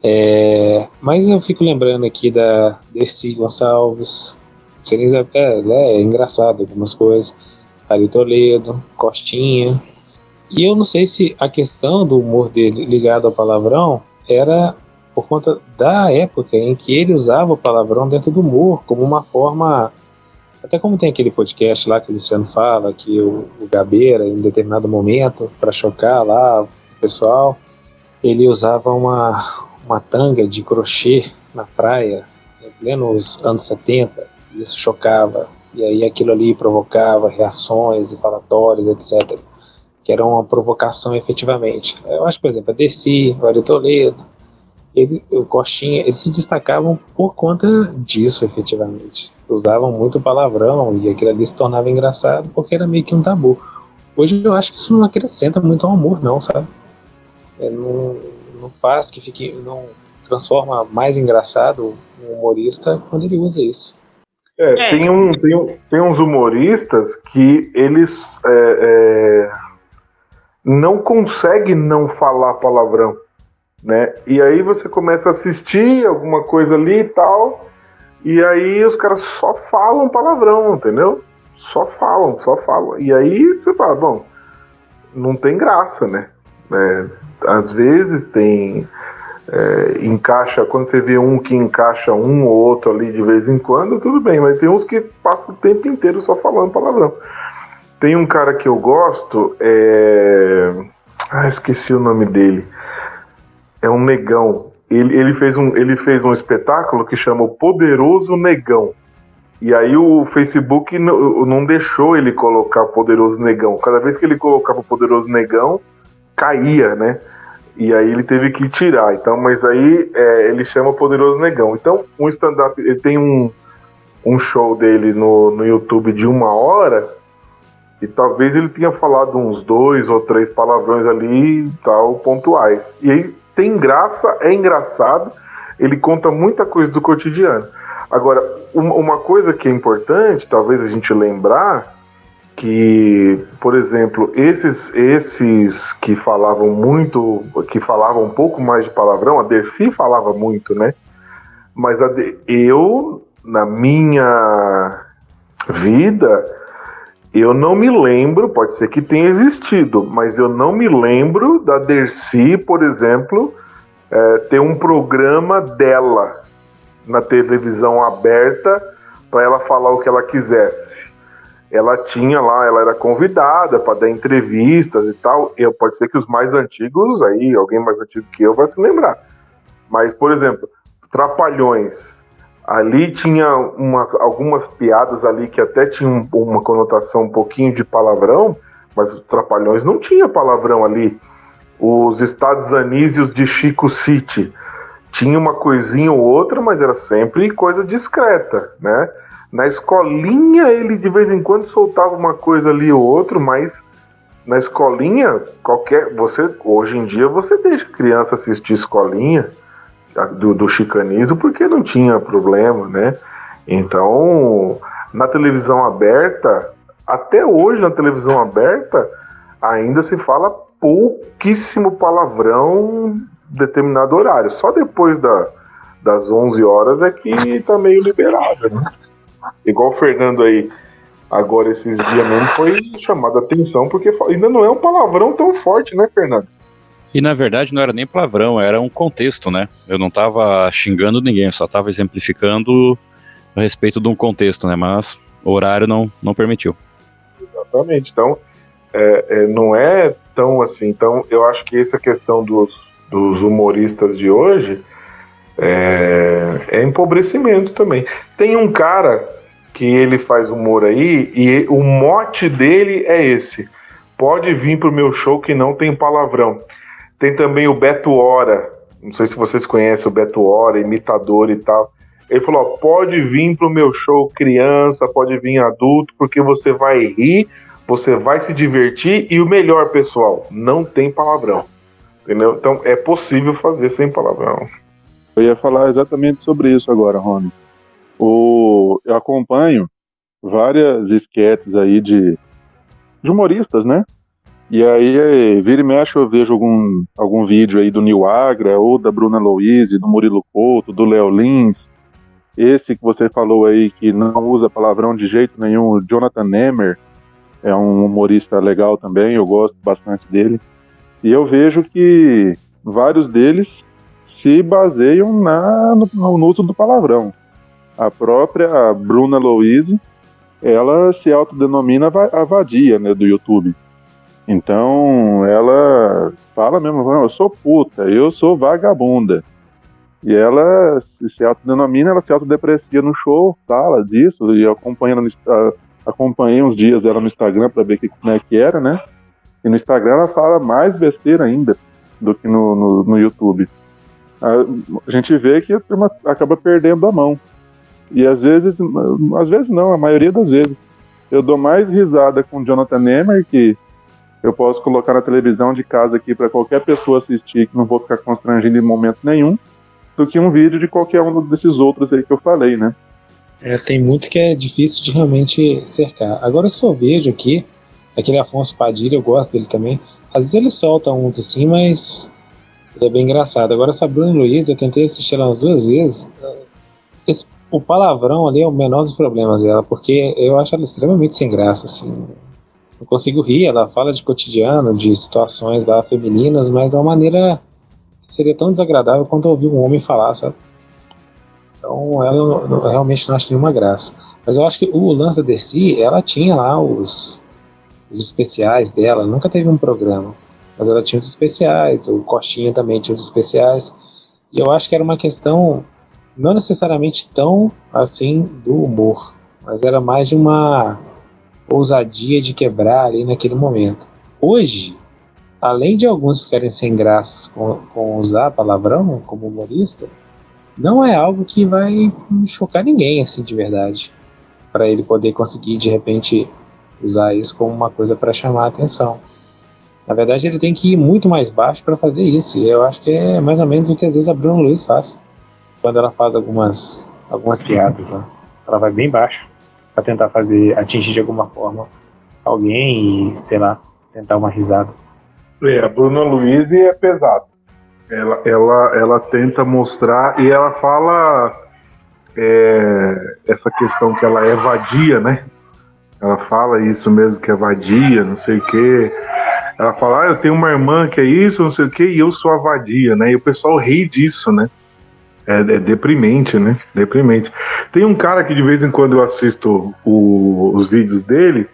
É, mas eu fico lembrando aqui da Dercy Gonçalves, é, é, é engraçado algumas coisas. Ari Toledo, Costinha. E eu não sei se a questão do humor dele ligado ao palavrão era por conta da época em que ele usava o palavrão dentro do humor, como uma forma até como tem aquele podcast lá que o Luciano fala, que o, o Gabeira, em determinado momento, para chocar lá o pessoal, ele usava uma, uma tanga de crochê na praia, nos anos 70, e isso chocava. E aí aquilo ali provocava reações e falatórios, etc. Que era uma provocação efetivamente. Eu acho, por exemplo, a Dercy, o Toledo, ele, o Costinha, eles se destacavam por conta disso, efetivamente. Usavam muito palavrão e aquilo ali se tornava engraçado porque era meio que um tabu. Hoje eu acho que isso não acrescenta muito ao amor, não, sabe? É, não, não faz que fique. não transforma mais engraçado um humorista quando ele usa isso. É, é. Tem, um, tem, um, tem uns humoristas que eles é, é, não conseguem não falar palavrão né? E aí você começa a assistir alguma coisa ali e tal, e aí os caras só falam palavrão, entendeu? Só falam, só falam. E aí você fala, bom, não tem graça, né? É, às vezes tem. É, encaixa, quando você vê um que encaixa um ou outro ali de vez em quando, tudo bem, mas tem uns que passam o tempo inteiro só falando palavrão. Tem um cara que eu gosto, é... ah, esqueci o nome dele é um negão. Ele, ele, fez um, ele fez um espetáculo que chama O Poderoso Negão. E aí o Facebook não, não deixou ele colocar Poderoso Negão. Cada vez que ele colocava o Poderoso Negão, caía, né? E aí ele teve que tirar. Então, mas aí é, ele chama Poderoso Negão. Então, um stand-up, ele tem um, um show dele no, no YouTube de uma hora. E talvez ele tenha falado uns dois ou três palavrões ali tal, pontuais. E aí tem graça, é engraçado, ele conta muita coisa do cotidiano. Agora, uma coisa que é importante, talvez a gente lembrar, que, por exemplo, esses esses que falavam muito, que falavam um pouco mais de palavrão, a Dercy falava muito, né? Mas a de, eu, na minha vida, eu não me lembro, pode ser que tenha existido, mas eu não me lembro da Dercy, por exemplo, é, ter um programa dela na televisão aberta para ela falar o que ela quisesse. Ela tinha lá, ela era convidada para dar entrevistas e tal. Eu, pode ser que os mais antigos, aí, alguém mais antigo que eu vai se lembrar. Mas, por exemplo, Trapalhões Ali tinha umas, algumas piadas ali que até tinham uma conotação um pouquinho de palavrão, mas os Trapalhões não tinha palavrão ali. Os Estados Anísios de Chico City tinha uma coisinha ou outra, mas era sempre coisa discreta, né? Na escolinha ele de vez em quando soltava uma coisa ali ou outra, mas na escolinha, qualquer. Você, hoje em dia, você deixa criança assistir escolinha do, do chicanismo porque não tinha problema, né? Então, na televisão aberta, até hoje na televisão aberta, ainda se fala pouquíssimo palavrão em determinado horário. Só depois da, das 11 horas é que tá meio liberado, né? Igual o Fernando aí, agora esses dias mesmo foi chamado a atenção, porque ainda não é um palavrão tão forte, né, Fernando? E na verdade não era nem palavrão, era um contexto, né? Eu não tava xingando ninguém, eu só tava exemplificando a respeito de um contexto, né? Mas o horário não, não permitiu. Exatamente. Então, é, é, não é tão assim. Então, eu acho que essa questão dos, dos humoristas de hoje é, é empobrecimento também. Tem um cara que ele faz humor aí e o mote dele é esse. Pode vir pro meu show que não tem palavrão. Tem também o Beto Hora. Não sei se vocês conhecem o Beto Hora, imitador e tal. Ele falou: ó, pode vir pro meu show criança, pode vir adulto, porque você vai rir, você vai se divertir e o melhor, pessoal, não tem palavrão. Entendeu? Então é possível fazer sem palavrão. Eu ia falar exatamente sobre isso agora, Rony. O, eu acompanho várias esquetes aí de, de humoristas, né? E aí, vira e mexe, eu vejo algum, algum vídeo aí do Nil Agra, ou da Bruna Louise, do Murilo Couto, do Léo Lins. Esse que você falou aí, que não usa palavrão de jeito nenhum, Jonathan Nemer, é um humorista legal também, eu gosto bastante dele. E eu vejo que vários deles se baseiam na, no, no uso do palavrão. A própria Bruna Louise, ela se autodenomina a vadia né, do YouTube. Então, ela fala mesmo, eu sou puta, eu sou vagabunda. E ela se autodenomina, ela se autodeprecia no show, fala disso, e acompanhando, acompanhei uns dias ela no Instagram para ver que, como é que era, né? E no Instagram ela fala mais besteira ainda do que no, no, no YouTube. A, gente vê que a turma acaba perdendo a mão. E às vezes, às vezes não, a maioria das vezes, eu dou mais risada com Jonathan Nemer, que eu posso colocar na televisão de casa aqui para qualquer pessoa assistir, que não vou ficar constrangido em momento nenhum, do que um vídeo de qualquer um desses outros aí que eu falei, né? É, tem muito que é difícil de realmente cercar. Agora, os que eu vejo aqui, aquele Afonso Padilha, eu gosto dele também. Às vezes ele solta uns assim, mas ele é bem engraçado. Agora, essa Bruna Luiz, eu tentei assistir ela umas duas vezes. Esse, o palavrão ali é o menor dos problemas dela, porque eu acho ela extremamente sem graça, assim. Não consigo rir, ela fala de cotidiano, de situações lá femininas, mas de uma maneira que seria tão desagradável quanto ouvir um homem falar, sabe? Então, ela eu, eu realmente não acho nenhuma graça. Mas eu acho que o lance da DC, ela tinha lá os, os especiais dela, nunca teve um programa. Mas ela tinha os especiais, o Costinha também tinha os especiais. E eu acho que era uma questão não necessariamente tão assim do humor, mas era mais de uma ousadia de quebrar ali naquele momento. Hoje, além de alguns ficarem sem graças com, com usar palavrão como humorista, não é algo que vai chocar ninguém, assim, de verdade. Para ele poder conseguir, de repente, usar isso como uma coisa para chamar a atenção. Na verdade, ele tem que ir muito mais baixo para fazer isso. E eu acho que é mais ou menos o que às vezes a Bruno Luiz faz. Quando ela faz algumas, algumas piadas, né? ela vai bem baixo para tentar fazer, atingir de alguma forma alguém e, sei lá, tentar uma risada. É, a Bruna Luiz é pesado. Ela, ela, ela tenta mostrar e ela fala é, essa questão que ela é vadia, né? Ela fala isso mesmo, que é vadia, não sei o quê. Ela fala, ah, eu tenho uma irmã que é isso, não sei o quê, e eu sou a vadia, né? E o pessoal ri disso, né? É, é, deprimente, né? Deprimente. Tem um cara que de vez em quando eu assisto o, os vídeos dele,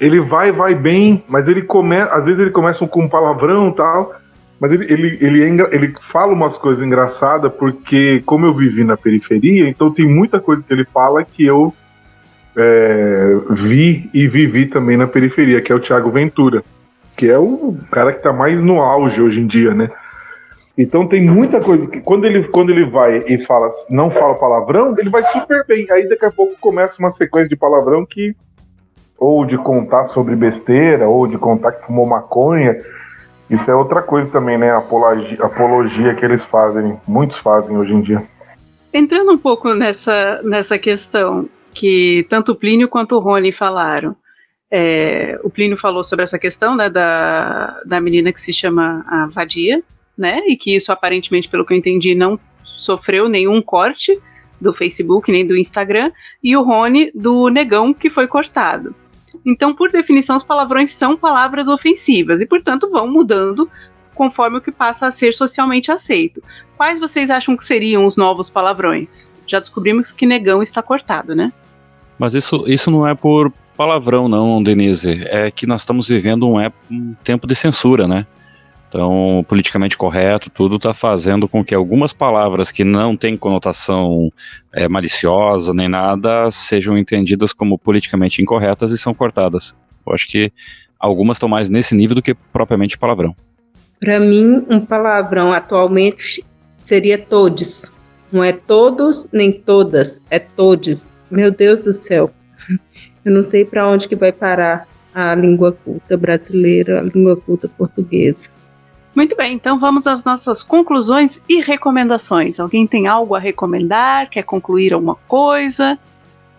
ele vai, vai bem, mas ele começa, às vezes ele começa com um palavrão tal, mas ele, ele, ele, é ele fala umas coisas engraçadas porque, como eu vivi na periferia, então tem muita coisa que ele fala que eu é, vi e vivi também na periferia, que é o Thiago Ventura, que é o cara que está mais no auge hoje em dia, né? Então tem muita coisa que quando ele, quando ele vai e fala, não fala palavrão, ele vai super bem. Aí daqui a pouco começa uma sequência de palavrão que ou de contar sobre besteira, ou de contar que fumou maconha. Isso é outra coisa também, né? A apologia, apologia que eles fazem, muitos fazem hoje em dia. Entrando um pouco nessa, nessa questão que tanto o Plínio quanto o Rony falaram. É, o Plínio falou sobre essa questão né, da, da menina que se chama a Vadia, né? E que isso aparentemente, pelo que eu entendi, não sofreu nenhum corte do Facebook nem do Instagram, e o Rony do negão que foi cortado. Então, por definição, os palavrões são palavras ofensivas e, portanto, vão mudando conforme o que passa a ser socialmente aceito. Quais vocês acham que seriam os novos palavrões? Já descobrimos que negão está cortado, né? Mas isso, isso não é por palavrão, não, Denise. É que nós estamos vivendo um, um tempo de censura, né? Então, politicamente correto, tudo está fazendo com que algumas palavras que não têm conotação é, maliciosa nem nada sejam entendidas como politicamente incorretas e são cortadas. Eu acho que algumas estão mais nesse nível do que propriamente palavrão. Para mim, um palavrão atualmente seria todos. Não é todos nem todas, é todos. Meu Deus do céu. Eu não sei para onde que vai parar a língua culta brasileira, a língua culta portuguesa. Muito bem, então vamos às nossas conclusões e recomendações. Alguém tem algo a recomendar? Quer concluir alguma coisa?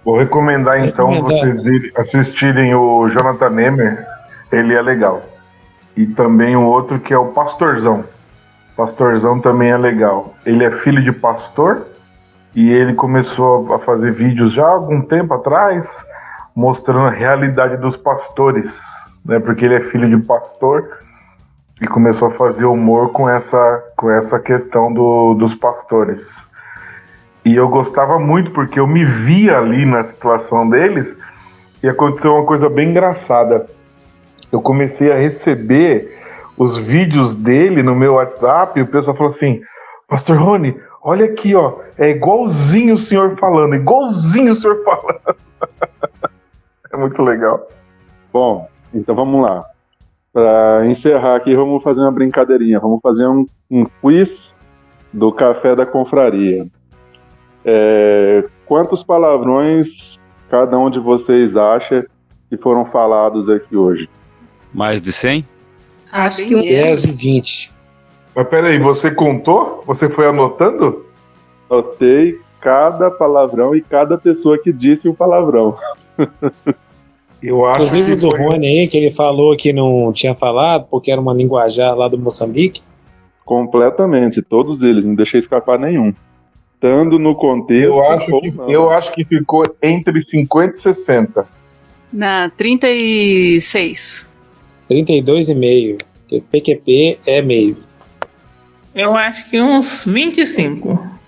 Vou recomendar então vocês assistirem o Jonathan Nemer, ele é legal. E também o outro que é o Pastorzão. Pastorzão também é legal. Ele é filho de pastor e ele começou a fazer vídeos já há algum tempo atrás mostrando a realidade dos pastores, né? Porque ele é filho de pastor e começou a fazer humor com essa, com essa questão do, dos pastores. E eu gostava muito porque eu me via ali na situação deles e aconteceu uma coisa bem engraçada. Eu comecei a receber os vídeos dele no meu WhatsApp e o pessoal falou assim: Pastor Rony, olha aqui, ó, é igualzinho o senhor falando, igualzinho o senhor falando. é muito legal. Bom, então vamos lá. Para encerrar aqui, vamos fazer uma brincadeirinha. Vamos fazer um, um quiz do café da confraria. É, quantos palavrões cada um de vocês acha que foram falados aqui hoje? Mais de 100? Acho que uns 10 e 20. Mas peraí, você contou? Você foi anotando? Anotei cada palavrão e cada pessoa que disse o palavrão. Eu acho Inclusive do foi... Rony aí, que ele falou que não tinha falado, porque era uma linguajar lá do Moçambique. Completamente, todos eles, não deixei escapar nenhum. Estando no contexto. Eu acho, que, eu acho que ficou entre 50 e 60. Na 36. 32,5. Porque PQP é meio. Eu acho que uns 25.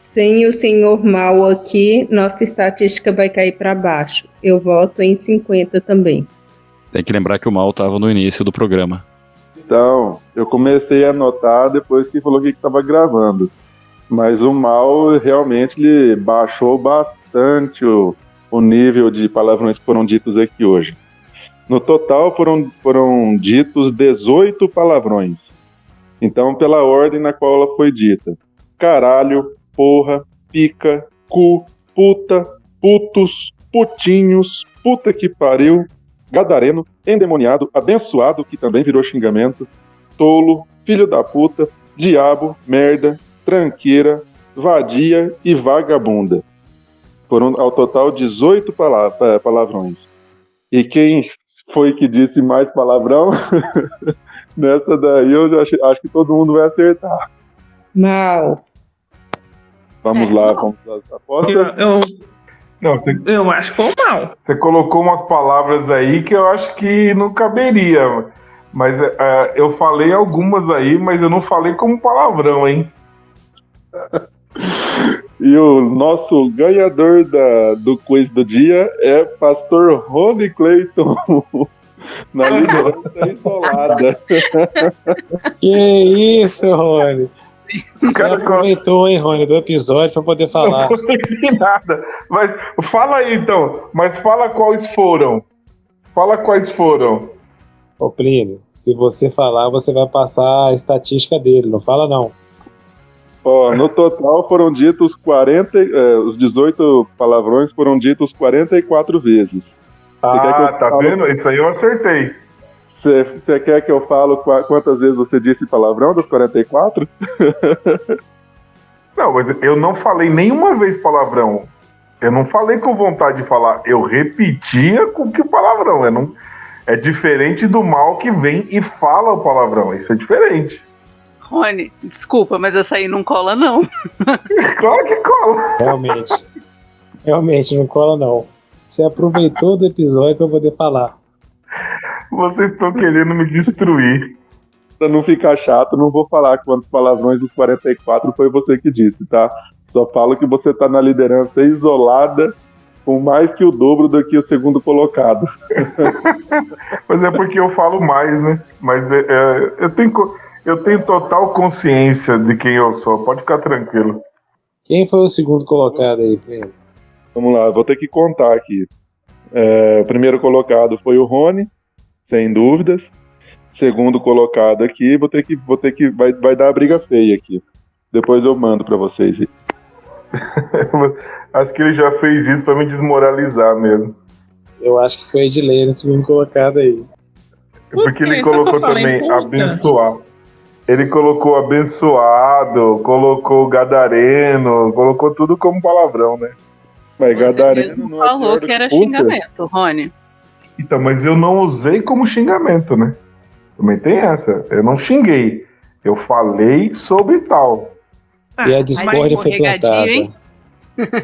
Sem o senhor mal aqui, nossa estatística vai cair para baixo. Eu voto em 50 também. Tem que lembrar que o mal estava no início do programa. Então, eu comecei a anotar depois que falou que estava gravando. Mas o mal realmente ele baixou bastante o, o nível de palavrões que foram ditos aqui hoje. No total foram, foram ditos 18 palavrões. Então, pela ordem na qual ela foi dita: caralho, porra, pica, cu, puta, putos, putinhos, puta que pariu, gadareno, endemoniado, abençoado, que também virou xingamento, tolo, filho da puta, diabo, merda, tranqueira, vadia e vagabunda. Foram ao total 18 palavrões. E quem foi que disse mais palavrão? Nessa daí eu já acho, acho que todo mundo vai acertar. Mal. Vamos é, lá, vamos às apostas. Eu, eu, não, eu acho que foi mal. Você colocou umas palavras aí que eu acho que não caberia. Mas uh, eu falei algumas aí, mas eu não falei como palavrão, hein? e o nosso ganhador da, do quiz do dia é Pastor Rony Clayton. na liderança isolada. que isso, Rony? O cara aproveitou, hein, Rony, do episódio para poder falar. Não consegui nada. Mas fala aí, então. Mas fala quais foram. Fala quais foram. Ô, Plínio, se você falar, você vai passar a estatística dele. Não fala, não. Ó, no total foram ditos 40, eh, os 18 palavrões foram ditos 44 vezes. Ah, tá falo... vendo? Isso aí eu acertei. Você quer que eu falo quantas vezes você disse palavrão das 44? não, mas eu não falei nenhuma vez palavrão. Eu não falei com vontade de falar. Eu repetia com que palavrão. Eu não... É diferente do mal que vem e fala o palavrão. Isso é diferente. Rony, desculpa, mas essa aí não cola, não. claro que cola. Realmente. Realmente, não cola, não. Você aproveitou do episódio para poder falar. Vocês estão querendo me destruir. Pra não ficar chato, não vou falar quantos palavrões dos 44 foi você que disse, tá? Só falo que você tá na liderança isolada com mais que o dobro do que o segundo colocado. Mas é porque eu falo mais, né? Mas é, é, eu, tenho, eu tenho total consciência de quem eu sou, pode ficar tranquilo. Quem foi o segundo colocado aí, Pedro? Vamos lá, vou ter que contar aqui. É, o primeiro colocado foi o Rony, sem dúvidas. Segundo colocado aqui, vou ter que, vou ter que, vai, vai dar a briga feia aqui. Depois eu mando para vocês. acho que ele já fez isso para me desmoralizar mesmo. Eu acho que foi Edilei no segundo colocado aí. Porque ele colocou também abençoar. Ele colocou abençoado, colocou gadareno, colocou tudo como palavrão, né? Mas Você gadareno não é falou que era puta. xingamento, Rony. Então, mas eu não usei como xingamento, né? Também tem essa. Eu não xinguei. Eu falei sobre tal. Ah, e a discórdia foi plantada.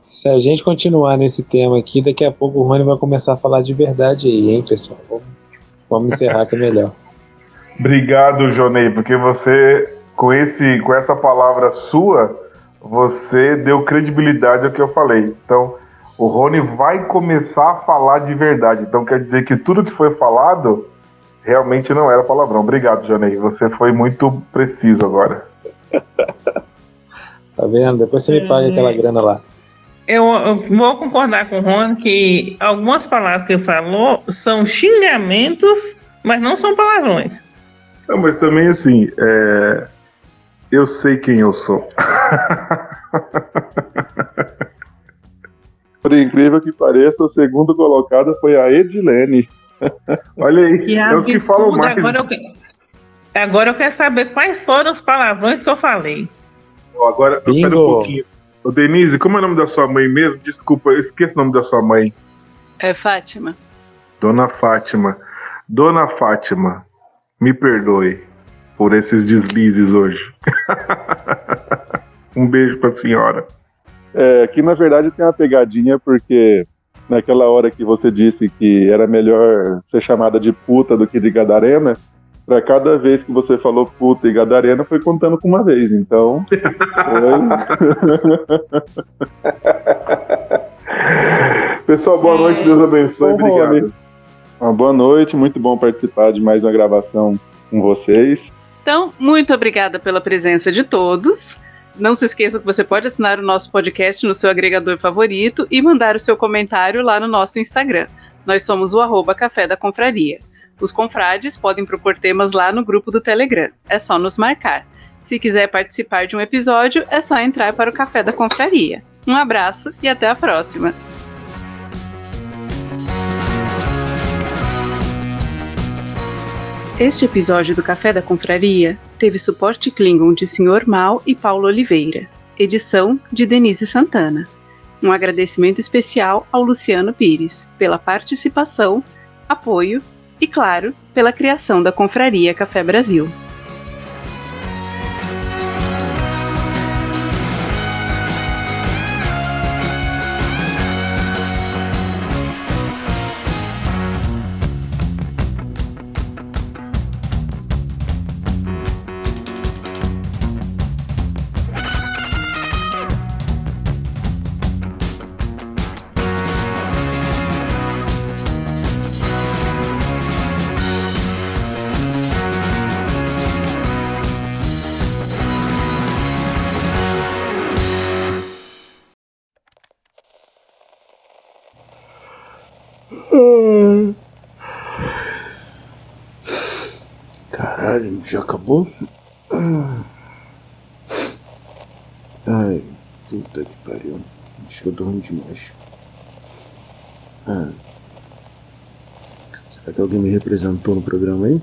Se a gente continuar nesse tema aqui, daqui a pouco o Rony vai começar a falar de verdade aí, hein, pessoal? Vamos, vamos encerrar que é melhor. Obrigado, Jonei, porque você, com, esse, com essa palavra sua, você deu credibilidade ao que eu falei. Então, o Rony vai começar a falar de verdade. Então quer dizer que tudo que foi falado realmente não era palavrão. Obrigado, Janei. Você foi muito preciso agora. tá vendo? Depois você me paga é... aquela grana lá. Eu, eu, vou concordar com o Rony que algumas palavras que ele falou são xingamentos, mas não são palavrões. Não, mas também assim, é... eu sei quem eu sou. Por incrível que pareça, o segundo colocado foi a Edilene. Olha aí, que é os que falam mais. Agora eu, agora eu quero saber quais foram os palavrões que eu falei. Agora, espera um pouquinho. Ô, Denise, como é o nome da sua mãe mesmo? Desculpa, eu esqueço o nome da sua mãe. É Fátima. Dona Fátima. Dona Fátima, me perdoe por esses deslizes hoje. um beijo pra senhora. É, que na verdade tem uma pegadinha, porque naquela hora que você disse que era melhor ser chamada de puta do que de gadarena, para cada vez que você falou puta e gadarena, foi contando com uma vez. Então. Pessoal, boa noite, Deus abençoe. Obrigado. Uma boa noite, muito bom participar de mais uma gravação com vocês. Então, muito obrigada pela presença de todos. Não se esqueça que você pode assinar o nosso podcast no seu agregador favorito e mandar o seu comentário lá no nosso Instagram. Nós somos o arroba Café da Confraria. Os confrades podem propor temas lá no grupo do Telegram. É só nos marcar. Se quiser participar de um episódio, é só entrar para o Café da Confraria. Um abraço e até a próxima! Este episódio do Café da Confraria teve suporte Klingon de Sr. Mal e Paulo Oliveira, edição de Denise Santana. Um agradecimento especial ao Luciano Pires pela participação, apoio e, claro, pela criação da Confraria Café Brasil. já acabou? Ai, puta que pariu. Acho que eu dormi demais. Ah. Será que alguém me representou no programa aí?